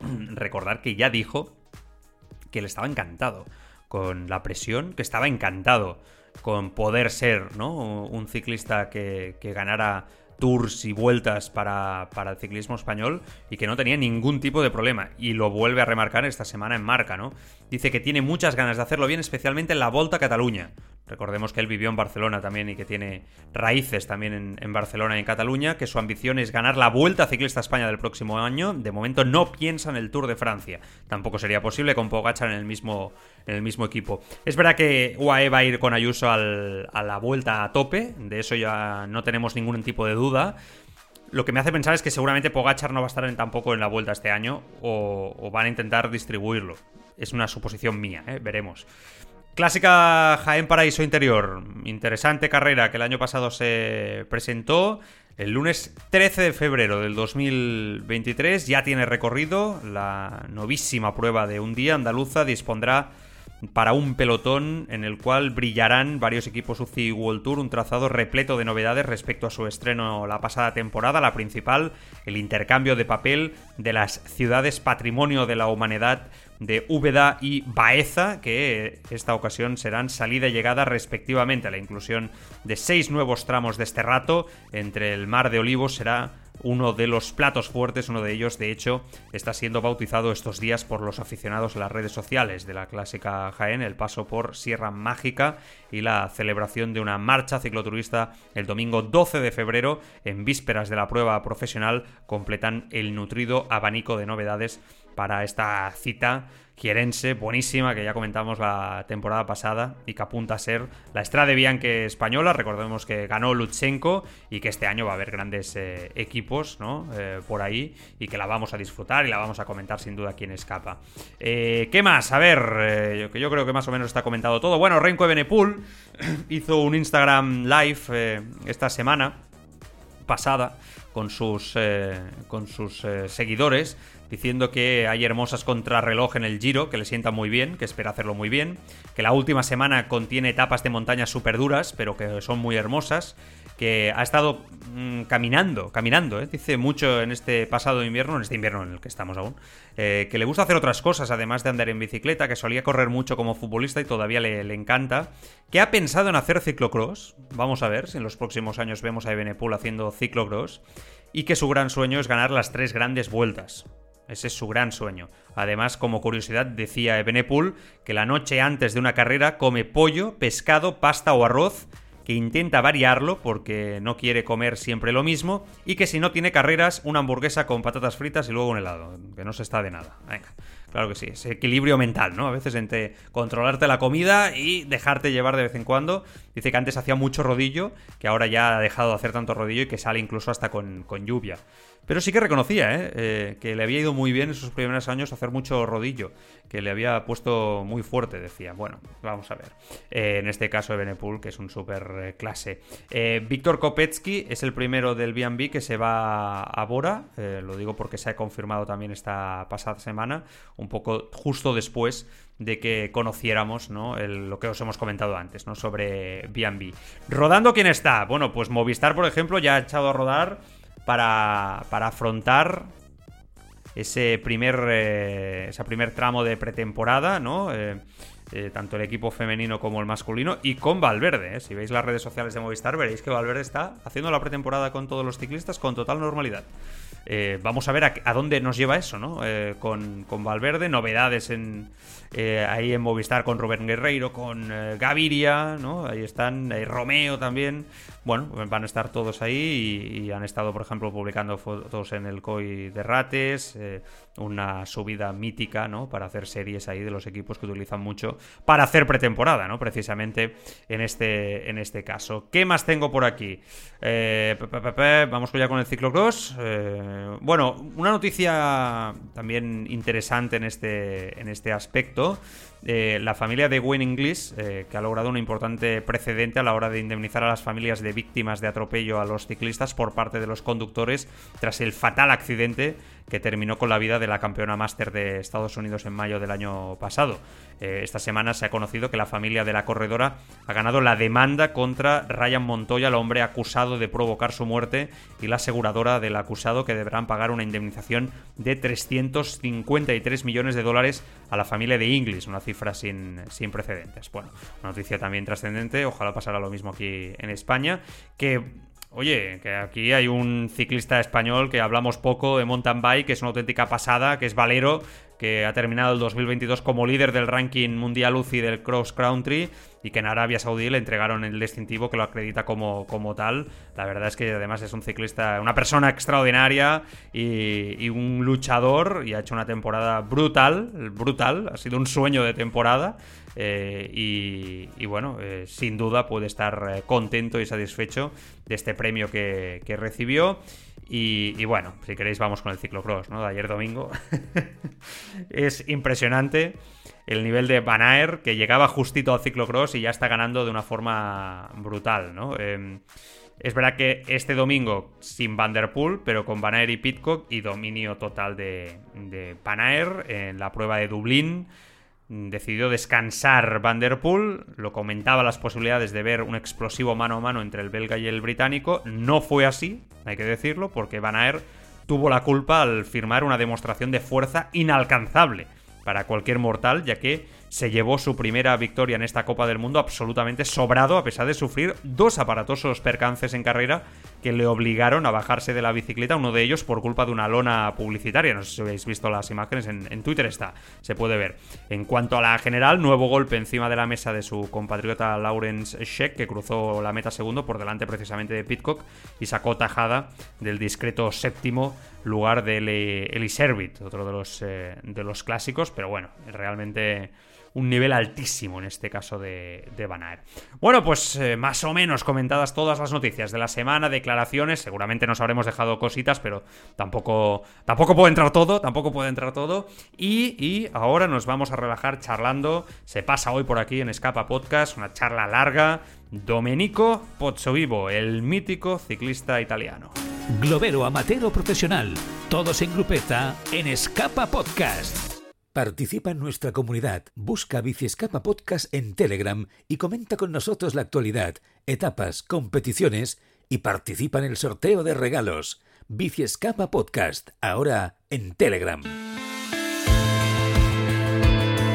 [clears throat] Recordar que ya dijo que él estaba encantado con la presión, que estaba encantado con poder ser ¿no? un ciclista que, que ganara tours y vueltas para, para, el ciclismo español y que no tenía ningún tipo de problema. Y lo vuelve a remarcar esta semana en marca, ¿no? Dice que tiene muchas ganas de hacerlo bien, especialmente en la Volta a Cataluña. Recordemos que él vivió en Barcelona también y que tiene raíces también en, Barcelona y en Cataluña, que su ambición es ganar la Vuelta Ciclista España del próximo año. De momento no piensa en el Tour de Francia. Tampoco sería posible con Pogachar en el mismo, en el mismo equipo. Es verdad que UAE va a ir con Ayuso a la Vuelta a tope, de eso ya no tenemos ningún tipo de duda. Lo que me hace pensar es que seguramente Pogachar no va a estar tampoco en la Vuelta este año o, van a intentar distribuirlo. Es una suposición mía, ¿eh? veremos. Clásica Jaén Paraíso Interior. Interesante carrera que el año pasado se presentó. El lunes 13 de febrero del 2023 ya tiene recorrido la novísima prueba de un día andaluza dispondrá para un pelotón en el cual brillarán varios equipos UCI World Tour, un trazado repleto de novedades respecto a su estreno la pasada temporada, la principal, el intercambio de papel de las ciudades patrimonio de la humanidad de Úbeda y Baeza, que esta ocasión serán salida y llegada respectivamente. La inclusión de seis nuevos tramos de este rato entre el Mar de Olivos será uno de los platos fuertes, uno de ellos de hecho está siendo bautizado estos días por los aficionados en las redes sociales de la clásica Jaén, el paso por Sierra Mágica y la celebración de una marcha cicloturista el domingo 12 de febrero en vísperas de la prueba profesional completan el nutrido abanico de novedades para esta cita quierense, buenísima, que ya comentamos la temporada pasada y que apunta a ser la Estrada Bianche española. Recordemos que ganó Lutsenko y que este año va a haber grandes eh, equipos ¿no? Eh, por ahí y que la vamos a disfrutar y la vamos a comentar sin duda quien escapa. Eh, ¿Qué más? A ver, que yo creo que más o menos está comentado todo. Bueno, Renko Benepul [clears throat] hizo un Instagram live esta semana pasada con sus, con sus seguidores diciendo que hay hermosas contrarreloj en el Giro, que le sienta muy bien, que espera hacerlo muy bien, que la última semana contiene etapas de montaña súper duras, pero que son muy hermosas, que ha estado mm, caminando, caminando, ¿eh? dice mucho en este pasado invierno, en este invierno en el que estamos aún, eh, que le gusta hacer otras cosas, además de andar en bicicleta, que solía correr mucho como futbolista y todavía le, le encanta, que ha pensado en hacer ciclocross, vamos a ver si en los próximos años vemos a Ebenepul haciendo ciclocross, y que su gran sueño es ganar las tres grandes vueltas. Ese es su gran sueño. Además, como curiosidad, decía Ebenepul que la noche antes de una carrera come pollo, pescado, pasta o arroz, que intenta variarlo porque no quiere comer siempre lo mismo, y que si no tiene carreras, una hamburguesa con patatas fritas y luego un helado, que no se está de nada. Venga. Claro que sí, ese equilibrio mental, ¿no? A veces entre controlarte la comida y dejarte llevar de vez en cuando. Dice que antes hacía mucho rodillo, que ahora ya ha dejado de hacer tanto rodillo y que sale incluso hasta con, con lluvia. Pero sí que reconocía ¿eh? ¿eh? que le había ido muy bien en sus primeros años hacer mucho rodillo, que le había puesto muy fuerte, decía. Bueno, vamos a ver. Eh, en este caso de Benepul, que es un super clase. Víctor Kopetsky es el primero del BB que se va a Bora, lo digo porque se ha confirmado también esta pasada semana, un poco justo después de que conociéramos ¿no? lo que os hemos comentado antes ¿no? sobre BB. ¿Rodando quién está? Bueno, pues Movistar, por ejemplo, ya ha echado a rodar para, para afrontar ese primer, eh, ese primer tramo de pretemporada, ¿no? Eh, eh, tanto el equipo femenino como el masculino, y con Valverde. Si veis las redes sociales de Movistar, veréis que Valverde está haciendo la pretemporada con todos los ciclistas con total normalidad. Vamos a ver a, dónde nos lleva eso, ¿no? Con, con, Valverde, novedades en, ahí en Movistar con Rubén Guerreiro, con Gaviria, ¿no? Ahí están, Romeo también bueno, van a estar todos ahí y, han estado, por ejemplo, publicando fotos en el COI de Rates, eh, una subida mítica, ¿no? Para hacer series ahí de los equipos que utilizan mucho para hacer pretemporada, ¿no? Precisamente en este, en este caso. ¿Qué más tengo por aquí? Eh, vamos ya con el ciclocross. Eh, bueno, una noticia también interesante en este, en este aspecto. Eh, la familia de Wayne English, eh, que ha logrado un importante precedente a la hora de indemnizar a las familias de víctimas de atropello a los ciclistas por parte de los conductores tras el fatal accidente que terminó con la vida de la campeona máster de Estados Unidos en mayo del año pasado. Eh, esta semana se ha conocido que la familia de la corredora ha ganado la demanda contra Ryan Montoya, el hombre acusado de provocar su muerte, y la aseguradora del acusado que deberán pagar una indemnización de 353 millones de dólares a la familia de Inglis, una cifra sin, sin precedentes. Bueno, una noticia también trascendente, ojalá pasara lo mismo aquí en España, que Oye, que aquí hay un ciclista español que hablamos poco de mountain bike, que es una auténtica pasada, que es Valero, que ha terminado el 2022 como líder del ranking mundial UCI del cross country y que en Arabia Saudí le entregaron el distintivo que lo acredita como, como tal. La verdad es que además es un ciclista, una persona extraordinaria y, un luchador y ha hecho una temporada brutal, brutal, ha sido un sueño de temporada. Eh, y, bueno, eh, sin duda puede estar eh, contento y satisfecho de este premio que, que recibió. Y, bueno, si queréis vamos con el ciclocross, ¿no? De ayer domingo. [laughs] es impresionante el nivel de Van que llegaba justito al ciclocross y ya está ganando de una forma brutal, ¿no? Em, Es verdad que este domingo sin Van Der Poel, pero con Van y Pitcock y dominio total de, de Van en la prueba de Dublín. Decidió descansar Van Der Poel, lo comentaba las posibilidades de ver un explosivo mano a mano entre el belga y el británico. No fue así, hay que decirlo, porque Van Aert tuvo la culpa al firmar una demostración de fuerza inalcanzable para cualquier mortal, ya que se llevó su primera victoria en esta Copa del Mundo absolutamente sobrado a pesar de sufrir dos aparatosos percances en carrera que le obligaron a bajarse de la bicicleta, uno de ellos por culpa de una lona publicitaria. No sé si habéis visto las imágenes, en, Twitter está, se puede ver. En cuanto a la general, nuevo golpe encima de la mesa de su compatriota Lawrence Sheck, que cruzó la meta segundo por delante precisamente de Pitcock y sacó tajada del discreto séptimo lugar de Eli Servit, otro de los, eh, de los clásicos, pero bueno, realmente un nivel altísimo en este caso de, de Van Bueno, pues eh, más o menos comentadas todas las noticias de la semana, declaraciones, seguramente nos habremos dejado cositas, pero tampoco, tampoco puede entrar todo, tampoco puede entrar todo. Y, y ahora nos vamos a relajar charlando, se pasa hoy por aquí en Escapa Podcast, una charla larga, Domenico Pozzovivo, el mítico ciclista italiano. Globero amateur o profesional, todos en grupeta en Escapa Podcast. Participa en nuestra comunidad, busca Biciescapa Podcast en Telegram y comenta con nosotros la actualidad, etapas, competiciones y participa en el sorteo de regalos. Biciescapa Podcast, ahora en Telegram.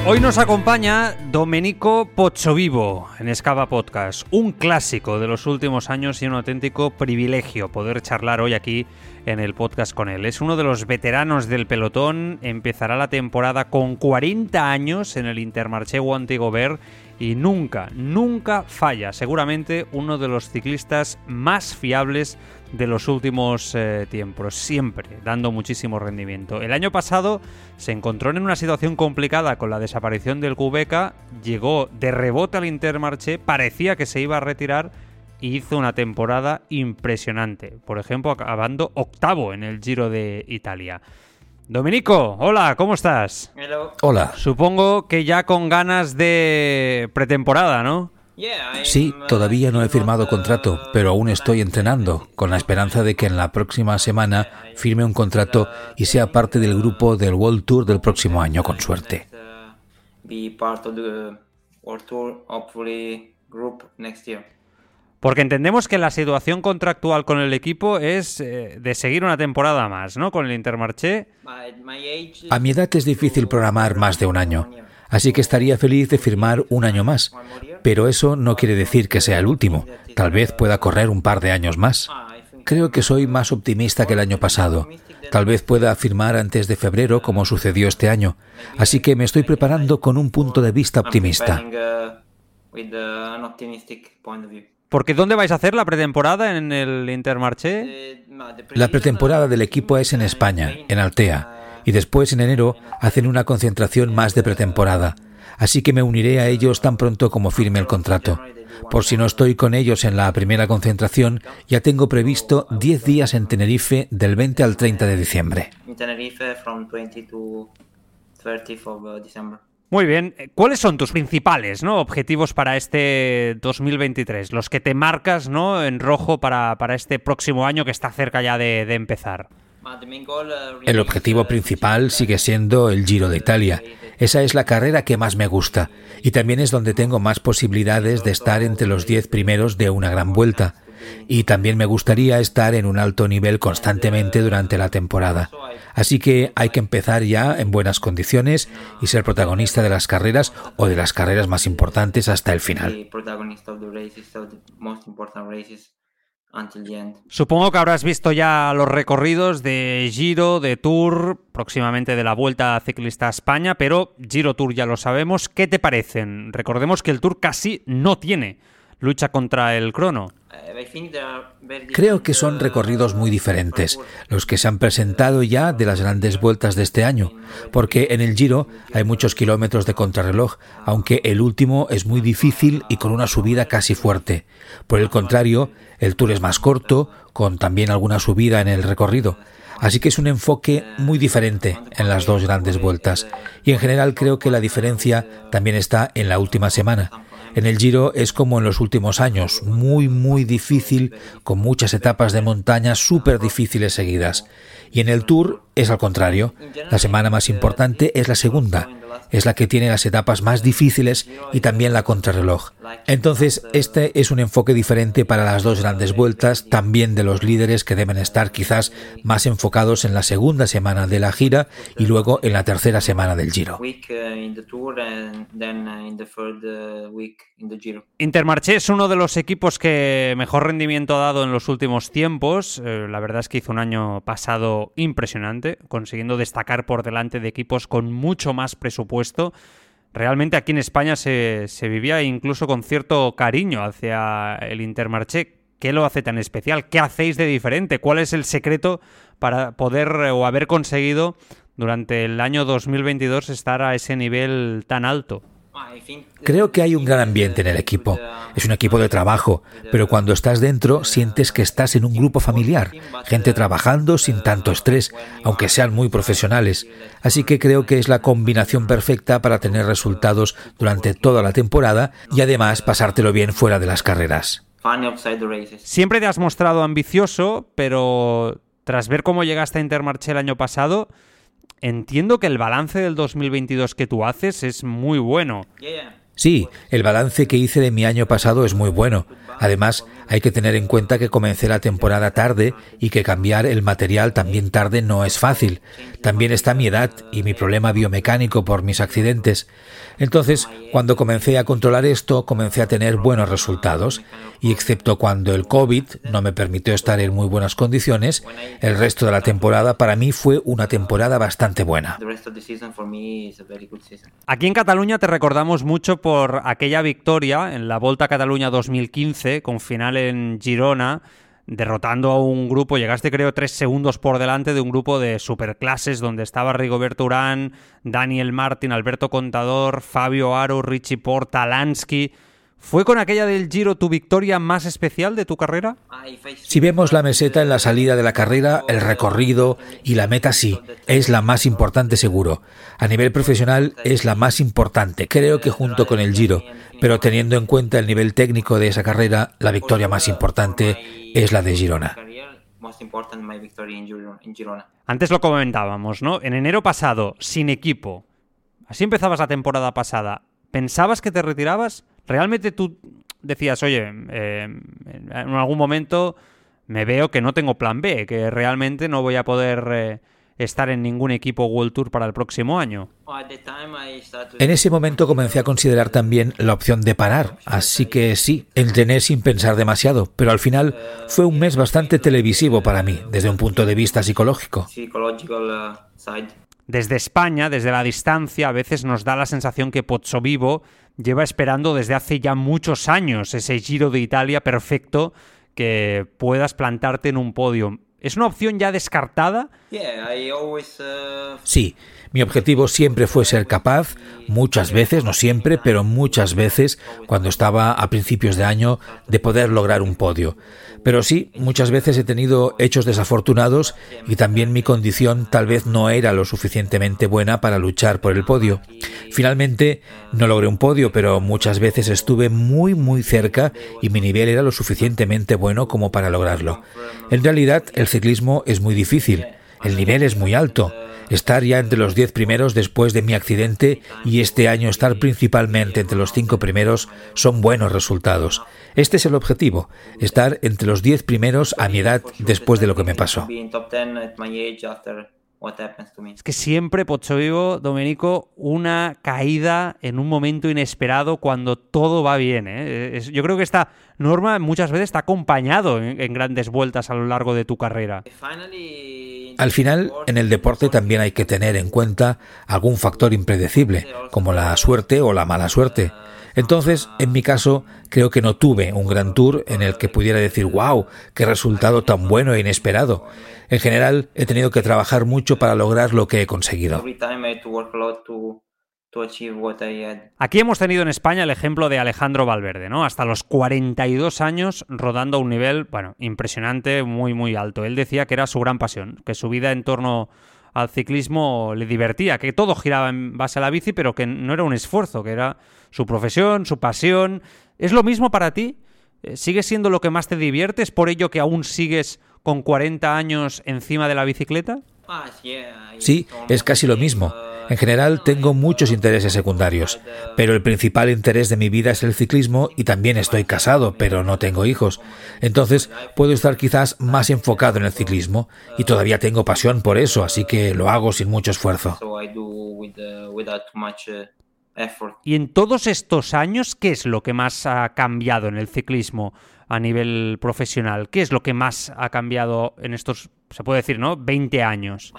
Hoy nos acompaña Domenico Pozzovivo en Escapa Podcast, un clásico de los últimos años y un auténtico privilegio poder charlar hoy aquí en el podcast con él. Es uno de los veteranos del pelotón, empezará la temporada con 40 años en el Intermarché Wanty-Gobert y nunca, nunca falla. Seguramente uno de los ciclistas más fiables de los últimos eh, tiempos, siempre dando muchísimo rendimiento. El año pasado se encontró en una situación complicada con la desaparición del Cubeca, llegó de rebote al Intermarché, parecía que se iba a retirar y hizo una temporada impresionante. Por ejemplo, acabando octavo en el Giro de Italia. Domenico, hola, ¿cómo estás? Hola. Supongo que ya con ganas de pretemporada, ¿no? Sí, todavía no he firmado contrato, pero aún estoy entrenando, con la esperanza de que en la próxima semana firme un contrato y sea parte del grupo del World Tour del próximo año, con suerte. Porque entendemos que la situación contractual con el equipo es eh, de seguir una temporada más, ¿no? Con el Intermarché. A mi edad es difícil programar más de un año, así que estaría feliz de firmar un año más. Pero eso no quiere decir que sea el último. Tal vez pueda correr un par de años más. Creo que soy más optimista que el año pasado. Tal vez pueda firmar antes de febrero como sucedió este año. Así que me estoy preparando con un punto de vista optimista. Porque ¿dónde vais a hacer la pretemporada en el Intermarché? La pretemporada del equipo es en España, en Altea, y después en enero hacen una concentración más de pretemporada. Así que me uniré a ellos tan pronto como firme el contrato. Por si no estoy con ellos en la primera concentración, ya tengo previsto 10 días en Tenerife del 20 al 30 de diciembre. Muy bien. ¿Cuáles son tus principales ¿no? objetivos para este 2023? Los que te marcas ¿no? en rojo para, para este próximo año que está cerca ya de, de empezar. El objetivo principal sigue siendo el Giro de Italia. Esa es la carrera que más me gusta y también es donde tengo más posibilidades de estar entre los 10 primeros de una gran vuelta. Y también me gustaría estar en un alto nivel constantemente durante la temporada. Así que hay que empezar ya en buenas condiciones y ser protagonista de las carreras o de las carreras más importantes hasta el final. Supongo que habrás visto ya los recorridos de Giro, de Tour, próximamente de la Vuelta Ciclista a España, pero Giro Tour ya lo sabemos. ¿Qué te parecen? Recordemos que el Tour casi no tiene lucha contra el crono. Creo que son recorridos muy diferentes los que se han presentado ya de las grandes vueltas de este año, porque en el Giro hay muchos kilómetros de contrarreloj, aunque el último es muy difícil y con una subida casi fuerte. Por el contrario, el Tour es más corto, con también alguna subida en el recorrido. Así que es un enfoque muy diferente en las dos grandes vueltas. Y en general creo que la diferencia también está en la última semana En el Giro es como en los últimos años, muy, muy difícil, con muchas etapas de montaña súper difíciles seguidas. Y en el Tour es al contrario. La semana más importante es la segunda, es la que tiene las etapas más difíciles y también la contrarreloj. Entonces, este es un enfoque diferente para las dos grandes vueltas, también de los líderes que deben estar quizás más enfocados en la segunda semana de la gira y luego en la tercera semana del Giro. Intermarché es uno de los equipos que mejor rendimiento ha dado en los últimos tiempos. Eh, la verdad es que hizo un año pasado impresionante, consiguiendo destacar por delante de equipos con mucho más presupuesto. Realmente aquí en España se, vivía incluso con cierto cariño hacia el Intermarché. ¿Qué lo hace tan especial? ¿Qué hacéis de diferente? ¿Cuál es el secreto para poder o haber conseguido durante el año 2022 estar a ese nivel tan alto? Creo que hay un gran ambiente en el equipo. Es un equipo de trabajo, pero cuando estás dentro sientes que estás en un grupo familiar, gente trabajando sin tanto estrés, aunque sean muy profesionales. Así que creo que es la combinación perfecta para tener resultados durante toda la temporada y además pasártelo bien fuera de las carreras. Siempre te has mostrado ambicioso, pero tras ver cómo llegaste a Intermarché el año pasado, entiendo que el balance del 2022 que tú haces es muy bueno. Sí, el balance que hice de mi año pasado es muy bueno. Además, hay que tener en cuenta que comencé la temporada tarde y que cambiar el material también tarde no es fácil. También está mi edad y mi problema biomecánico por mis accidentes. Entonces, cuando comencé a controlar esto, comencé a tener buenos resultados y excepto cuando el COVID no me permitió estar en muy buenas condiciones, el resto de la temporada para mí fue una temporada bastante buena. Aquí en Cataluña te recordamos mucho por aquella victoria en la Volta a Cataluña 2015 con final en Girona derrotando a un grupo, llegaste creo tres segundos por delante de un grupo de superclases donde estaba Rigoberto Urán, Daniel Martin, Alberto Contador, Fabio Aro, Richie Porta, Lansky. ¿Fue con aquella del Giro tu victoria más especial de tu carrera? Si vemos la meseta en la salida de la carrera, el recorrido y la meta sí, es la más importante seguro. A nivel profesional es la más importante, creo que junto con el Giro, pero teniendo en cuenta el nivel técnico de esa carrera, la victoria más importante es la de Girona. Antes lo comentábamos, ¿no? En enero pasado, sin equipo, así empezabas la temporada pasada, ¿pensabas que te retirabas? ¿Realmente tú decías, oye, eh, en algún momento me veo que no tengo plan B, que realmente no voy a poder eh, estar en ningún equipo World Tour para el próximo año? En ese momento comencé a considerar también la opción de parar, así que sí, entrené sin pensar demasiado, pero al final fue un mes bastante televisivo para mí, desde un punto de vista psicológico. Desde España, desde la distancia, a veces nos da la sensación que Pozzo Vivo lleva esperando desde hace ya muchos años ese Giro de Italia perfecto que puedas plantarte en un podio. ¿Es una opción ya descartada? Uh, sí, mi objetivo siempre fue ser capaz, muchas veces, no siempre, pero muchas veces, cuando estaba a principios de año, de poder lograr un podio. Pero sí, muchas veces he tenido hechos desafortunados y también mi condición tal vez no era lo suficientemente buena para luchar por el podio. Finalmente, no logré un podio, pero muchas veces estuve muy muy cerca y mi nivel era lo suficientemente bueno como para lograrlo. En realidad, el ciclismo es muy difícil, el nivel es muy alto estar ya entre los diez primeros después de mi accidente y este año estar principalmente entre los cinco primeros son buenos resultados. Este es el objetivo, estar entre los diez primeros a mi edad después de lo que me pasó. Es que siempre, Pocho Vivo, Domenico, una caída en un momento inesperado cuando todo va bien. ¿eh? yo creo que esta norma muchas veces está acompañado en, grandes vueltas a lo largo de tu carrera. Al final, en el deporte también hay que tener en cuenta algún factor impredecible, como la suerte o la mala suerte. Entonces, en mi caso, creo que no tuve un gran tour en el que pudiera decir, wow, qué resultado tan bueno e inesperado. En general, he tenido que trabajar mucho para lograr lo que he conseguido. Aquí hemos tenido en España el ejemplo de Alejandro Valverde, ¿no? Hasta los 42 años rodando a un nivel, bueno, impresionante, muy, muy alto. Él decía que era su gran pasión, que su vida en torno al ciclismo le divertía, que todo giraba en base a la bici, pero que no era un esfuerzo, que era su profesión, su pasión. ¿Es lo mismo para ti? Eh, ¿Sigue siendo lo que más te divierte? ¿Es por ello que aún sigues con 40 años encima de la bicicleta? Sí, es casi lo mismo. En general tengo muchos intereses secundarios, pero el principal interés de mi vida es el ciclismo y también estoy casado, pero no tengo hijos. Entonces puedo estar quizás más enfocado en el ciclismo y todavía tengo pasión por eso, así que lo hago sin mucho esfuerzo. Y en todos estos años, ¿qué es lo que más ha cambiado en el ciclismo a nivel profesional? ¿Qué es lo que más ha cambiado en estos, se puede decir, ¿no? 20 años.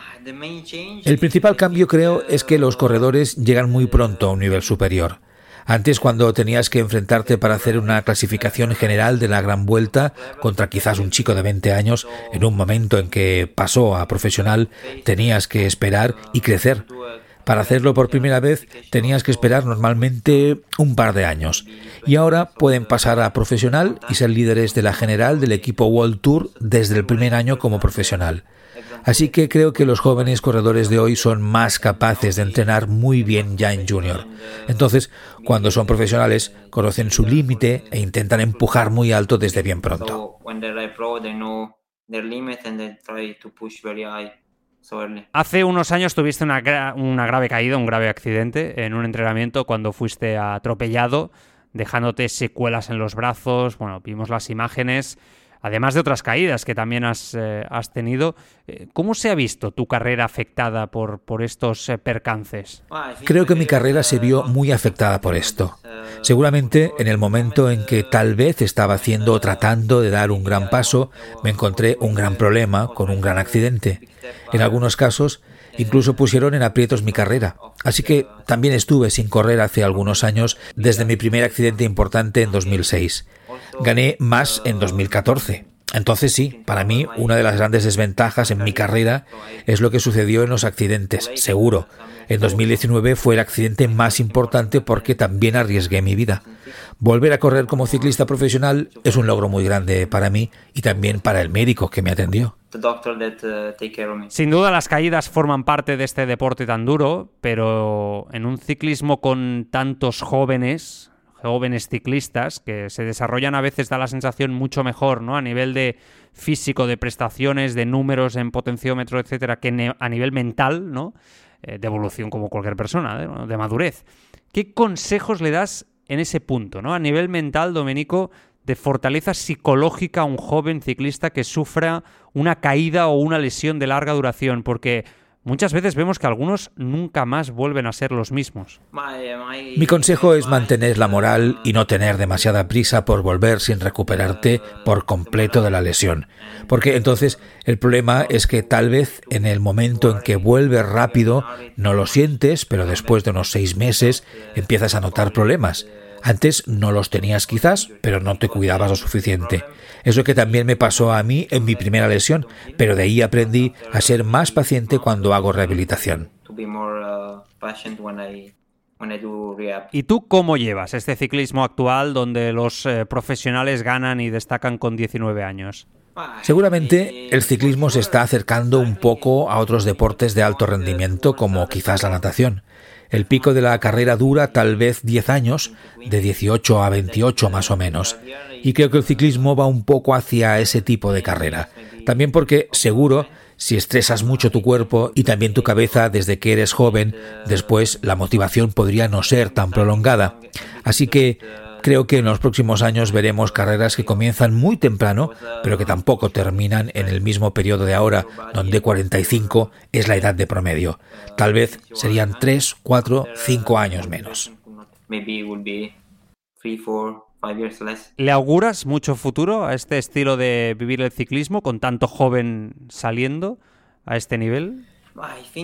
El principal cambio creo es que los corredores llegan muy pronto a un nivel superior. Antes, cuando tenías que enfrentarte para hacer una clasificación general de la gran vuelta contra quizás un chico de 20 años, en un momento en que pasó a profesional, tenías que esperar y crecer. Para hacerlo por primera vez tenías que esperar normalmente un par de años y ahora pueden pasar a profesional y ser líderes de la general del equipo World Tour desde el primer año como profesional. Así que creo que los jóvenes corredores de hoy son más capaces de entrenar muy bien ya en junior. Entonces, cuando son profesionales, conocen su límite e intentan empujar muy alto desde bien pronto. Hace unos años tuviste una, una, grave caída, un grave accidente en un entrenamiento cuando fuiste atropellado, dejándote secuelas en los brazos. Bueno, vimos las imágenes además de otras caídas que también has, eh, tenido. Eh, ¿Cómo se ha visto tu carrera afectada por, estos eh, percances? Creo que mi carrera se vio muy afectada por esto. Seguramente en el momento en que tal vez estaba haciendo o tratando de dar un gran paso, me encontré un gran problema con un gran accidente. En algunos casos, incluso pusieron en aprietos mi carrera. Así que también estuve sin correr hace algunos años desde mi primer accidente importante en 2006. Gané más en 2014. Entonces sí, para mí una de las grandes desventajas en mi carrera es lo que sucedió en los accidentes, seguro. En 2019 fue el accidente más importante porque también arriesgué mi vida. Volver a correr como ciclista profesional es un logro muy grande para mí y también para el médico que me atendió. Sin duda las caídas forman parte de este deporte tan duro, pero en un ciclismo con tantos jóvenes, jóvenes ciclistas que se desarrollan a veces da la sensación mucho mejor, ¿no? A nivel de físico, de prestaciones, de números en potenciómetro, etcétera, que a nivel mental, ¿no? Eh, de evolución como cualquier persona, de madurez. ¿Qué consejos le das en ese punto, ¿no? A nivel mental, Domenico, de fortaleza psicológica a un joven ciclista que sufra una caída o una lesión de larga duración, porque Muchas veces vemos que algunos nunca más vuelven a ser los mismos. Mi consejo es mantener la moral y no tener demasiada prisa por volver sin recuperarte por completo de la lesión. Porque entonces el problema es que tal vez en el momento en que vuelves rápido no lo sientes, pero después de unos seis meses empiezas a notar problemas. Antes no los tenías quizás, pero no te cuidabas lo suficiente. Es lo que también me pasó a mí en mi primera lesión, pero de ahí aprendí a ser más paciente cuando hago rehabilitación. ¿Y tú cómo llevas este ciclismo actual donde los eh, profesionales ganan y destacan con 19 años? Seguramente el ciclismo se está acercando un poco a otros deportes de alto rendimiento como quizás la natación. El pico de la carrera dura tal vez 10 años, de 18 a 28 más o menos. Y creo que el ciclismo va un poco hacia ese tipo de carrera. También porque, seguro, si estresas mucho tu cuerpo y también tu cabeza desde que eres joven, después la motivación podría no ser tan prolongada. Así que Creo que en los próximos años veremos carreras que comienzan muy temprano, pero que tampoco terminan en el mismo periodo de ahora, donde 45 es la edad de promedio. Tal vez serían 3, 4, 5 años menos. ¿Le auguras mucho futuro a este estilo de vivir el ciclismo con tanto joven saliendo a este nivel?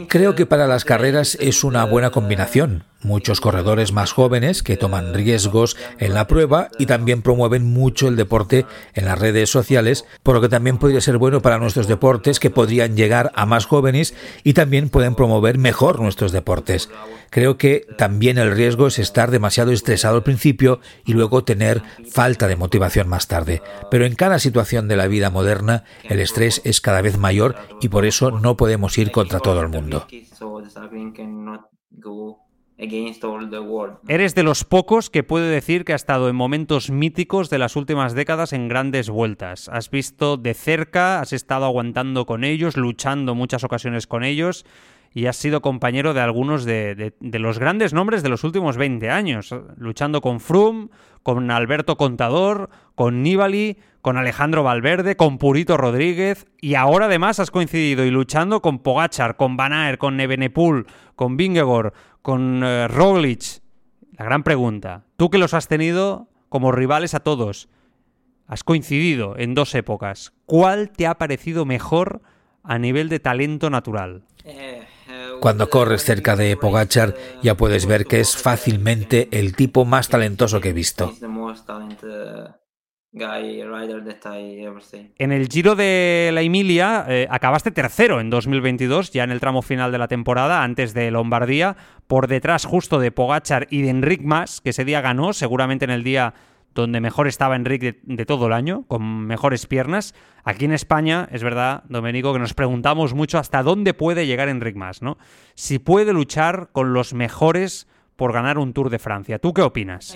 Creo que para las carreras es una buena combinación. Muchos corredores más jóvenes que toman riesgos en la prueba y también promueven mucho el deporte en las redes sociales, por lo que también podría ser bueno para nuestros deportes que podrían llegar a más jóvenes y también pueden promover mejor nuestros deportes. Creo que también el riesgo es estar demasiado estresado al principio y luego tener falta de motivación más tarde. Pero en cada situación de la vida moderna el estrés es cada vez mayor y por eso no podemos ir contra todo el mundo. Eres de los pocos que puede decir que ha estado en momentos míticos de las últimas décadas en grandes vueltas. Has visto de cerca, has estado aguantando con ellos, luchando muchas ocasiones con ellos y has sido compañero de algunos de, los grandes nombres de los últimos 20 años, luchando con Froome, con Alberto Contador, con Nibali, con Alejandro Valverde, con Purito Rodríguez y ahora además has coincidido y luchando con Pogachar, con Van Aert, con Nebenepul, con Vingegaard, con uh, Roglic. La gran pregunta, tú que los has tenido como rivales a todos, has coincidido en dos épocas, ¿cuál te ha parecido mejor a nivel de talento natural? Eh, cuando corres cerca de Pogachar ya puedes ver que es fácilmente el tipo más talentoso que he visto. En el Giro de la Emilia eh, acabaste tercero en 2022, ya en el tramo final de la temporada, antes de Lombardía, por detrás justo de Pogachar y de Enric Mas, que ese día ganó, seguramente en el día donde mejor estaba Enrique de, todo el año, con mejores piernas. Aquí en España, es verdad, Domenico, que nos preguntamos mucho hasta dónde puede llegar Enric Mas, ¿no? Si puede luchar con los mejores por ganar un Tour de Francia. ¿Tú qué opinas?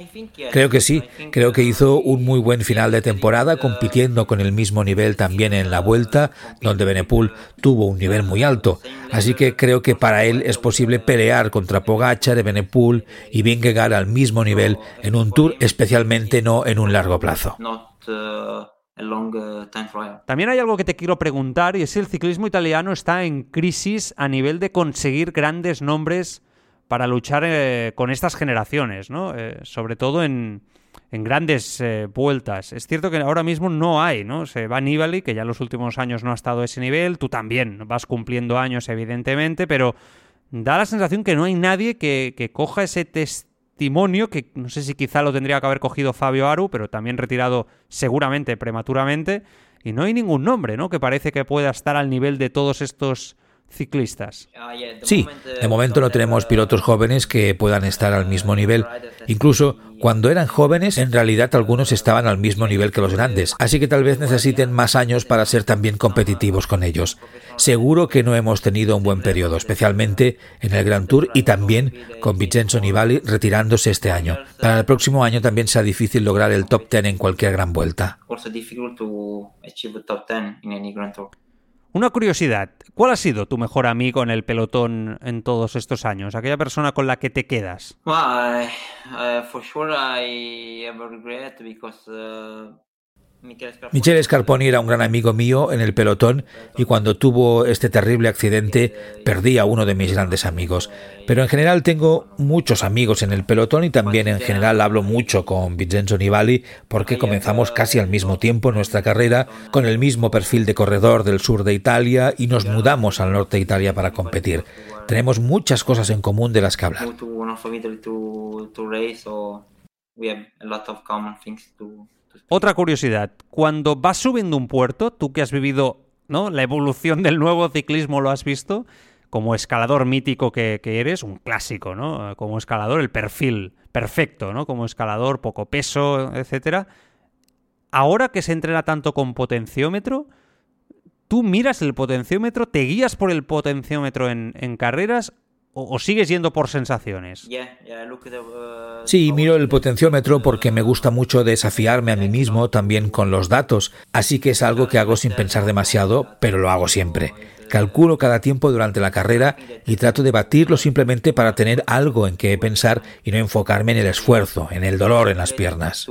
Creo que sí, creo que hizo un muy buen final de temporada compitiendo con el mismo nivel también en la vuelta, donde Benepul tuvo un nivel muy alto. Así que creo que para él es posible pelear contra Pogacar, Benepul y Vingegaard al mismo nivel en un Tour, especialmente no en un largo plazo. También hay algo que te quiero preguntar y es si el ciclismo italiano está en crisis a nivel de conseguir grandes nombres para luchar eh, con estas generaciones, ¿no? Eh, sobre todo en, grandes eh, vueltas. Es cierto que ahora mismo no hay, ¿no? Se va Nibali, que ya en los últimos años no ha estado a ese nivel, tú también vas cumpliendo años, evidentemente, pero da la sensación que no hay nadie que, que coja ese testimonio, que no sé si quizá lo tendría que haber cogido Fabio Aru, pero también retirado seguramente prematuramente, y no hay ningún nombre, ¿no? Que parece que pueda estar al nivel de todos estos ciclistas. Sí, de momento no tenemos pilotos jóvenes que puedan estar al mismo nivel. Incluso cuando eran jóvenes, en realidad algunos estaban al mismo nivel que los grandes, así que tal vez necesiten más años para ser también competitivos con ellos. Seguro que no hemos tenido un buen periodo, especialmente en el Grand Tour y también con Vincenzo Nibali retirándose este año. Para el próximo año también será difícil lograr el top 10 en cualquier gran vuelta. Una curiosidad, ¿cuál ha sido tu mejor amigo en el pelotón en todos estos años? Aquella persona con la que te quedas. Uh, Michele Scarponi era un gran amigo mío en el pelotón y cuando tuvo este terrible accidente perdí a uno de mis grandes amigos. Pero en general tengo muchos amigos en el pelotón y también en general hablo mucho con Vincenzo Nibali porque comenzamos casi al mismo tiempo nuestra carrera con el mismo perfil de corredor del sur de Italia y nos mudamos al norte de Italia para competir. Tenemos muchas cosas en común de las que hablar. Otra curiosidad, cuando vas subiendo un puerto, tú que has vivido ¿no? la evolución del nuevo ciclismo, lo has visto, como escalador mítico que, eres, un clásico, ¿no? Como escalador, el perfil perfecto, ¿no? Como escalador, poco peso, etcétera. Ahora que se entrena tanto con potenciómetro, tú miras el potenciómetro, te guías por el potenciómetro en, en carreras ¿O, sigues yendo por sensaciones? Uh, sí, miro el potenciómetro porque me gusta mucho desafiarme a mí mismo también con los datos, así que es algo que hago sin pensar demasiado, pero lo hago siempre. Calculo cada tiempo durante la carrera y trato de batirlo simplemente para tener algo en que pensar y no enfocarme en el esfuerzo, en el dolor en las piernas.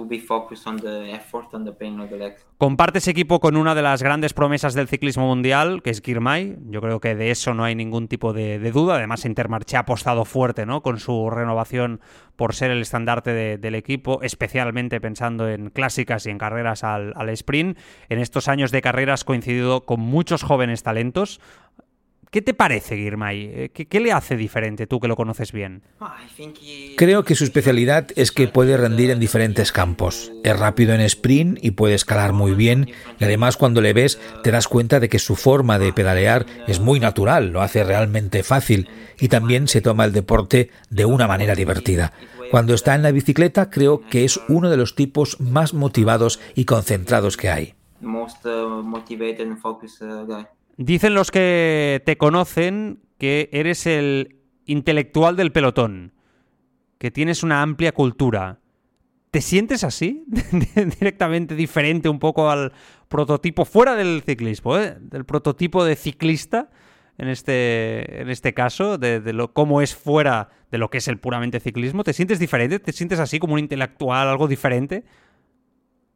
Compartes equipo con una de las grandes promesas del ciclismo mundial, que es Girmay. Yo creo que de eso no hay ningún tipo de, duda. Además, Intermarché ha apostado fuerte ¿no? con su renovación por ser el estandarte del equipo, especialmente pensando en clásicas y en carreras al, sprint. En estos años de carreras coincidido con muchos jóvenes talentos. ¿Qué te parece Girmay? Eh, ¿Qué, le hace diferente tú que lo conoces bien? Creo que su especialidad es que puede rendir en diferentes campos. Es rápido en sprint y puede escalar muy bien y además cuando le ves te das cuenta de que su forma de pedalear es muy natural, lo hace realmente fácil y también se toma el deporte de una manera divertida. Cuando está en la bicicleta creo que es uno de los tipos más motivados y concentrados que hay. Dicen los que te conocen que eres el intelectual del pelotón, que tienes una amplia cultura. ¿Te sientes así? [laughs] Directamente diferente un poco al prototipo fuera del ciclismo, ¿eh? del prototipo de ciclista en este, en este caso, de, lo, cómo es fuera de lo que es el puramente ciclismo. ¿Te sientes diferente? ¿Te sientes así como un intelectual, algo diferente?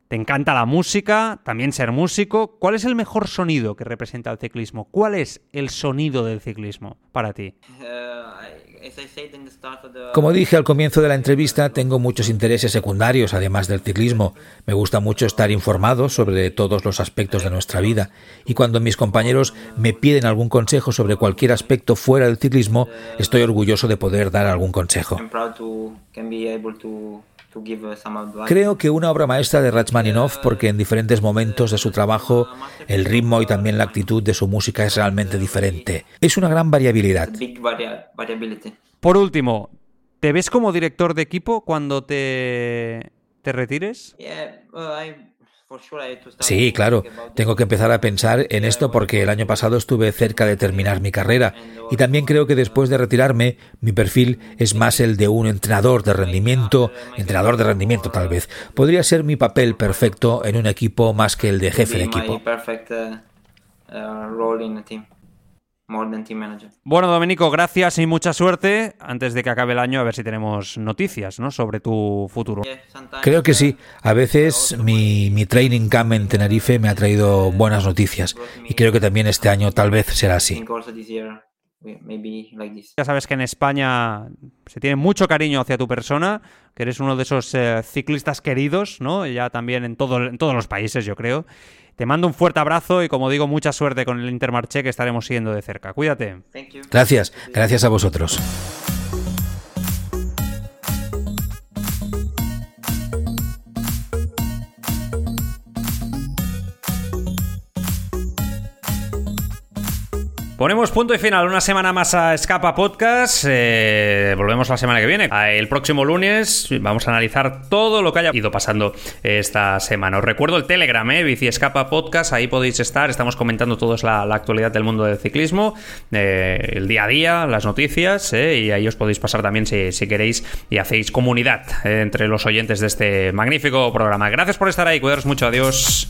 Te encanta la música, también ser músico. ¿Cuál es el mejor sonido que representa el ciclismo? ¿Cuál es el sonido del ciclismo para ti? Como dije al comienzo de la entrevista, tengo muchos intereses secundarios además del ciclismo. Me gusta mucho estar informado sobre todos los aspectos de nuestra vida y cuando mis compañeros me piden algún consejo sobre cualquier aspecto fuera del ciclismo, estoy orgulloso de poder dar algún consejo. Creo que una obra maestra de Rachmaninoff porque en diferentes momentos de su trabajo el ritmo y también la actitud de su música es realmente diferente. Es una gran variabilidad. Por último, ¿te ves como director de equipo cuando te, te retires? Sí, claro. Tengo que empezar a pensar en esto porque el año pasado estuve cerca de terminar mi carrera y también creo que después de retirarme mi perfil es más el de un entrenador de rendimiento, entrenador de rendimiento tal vez. Podría ser mi papel perfecto en un equipo más que el de jefe de equipo. Bueno, Domenico, gracias y mucha suerte. Antes de que acabe el año, a ver si tenemos noticias ¿no? sobre tu futuro. Creo que sí. A veces mi, mi training camp en Tenerife me ha traído buenas noticias y creo que también este año tal vez será así. Ya sabes que en España se tiene mucho cariño hacia tu persona, que eres uno de esos eh, ciclistas queridos, ¿no? Ya también en, todo, en todos los países, yo creo. Te mando un fuerte abrazo y como digo, mucha suerte con el Intermarché que estaremos siguiendo de cerca. Cuídate. Gracias, gracias a vosotros. Ponemos punto y final una semana más a Escapa Podcast. Eh, volvemos la semana que viene. El próximo lunes vamos a analizar todo lo que haya ido pasando esta semana. Os recuerdo el Telegram, eh, Escapa Podcast. Ahí podéis estar. Estamos comentando toda la, la actualidad del mundo del ciclismo, eh, el día a día, las noticias. Eh, y ahí os podéis pasar también si, si queréis y hacéis comunidad entre los oyentes de este magnífico programa. Gracias por estar ahí. Cuidaros mucho. Adiós.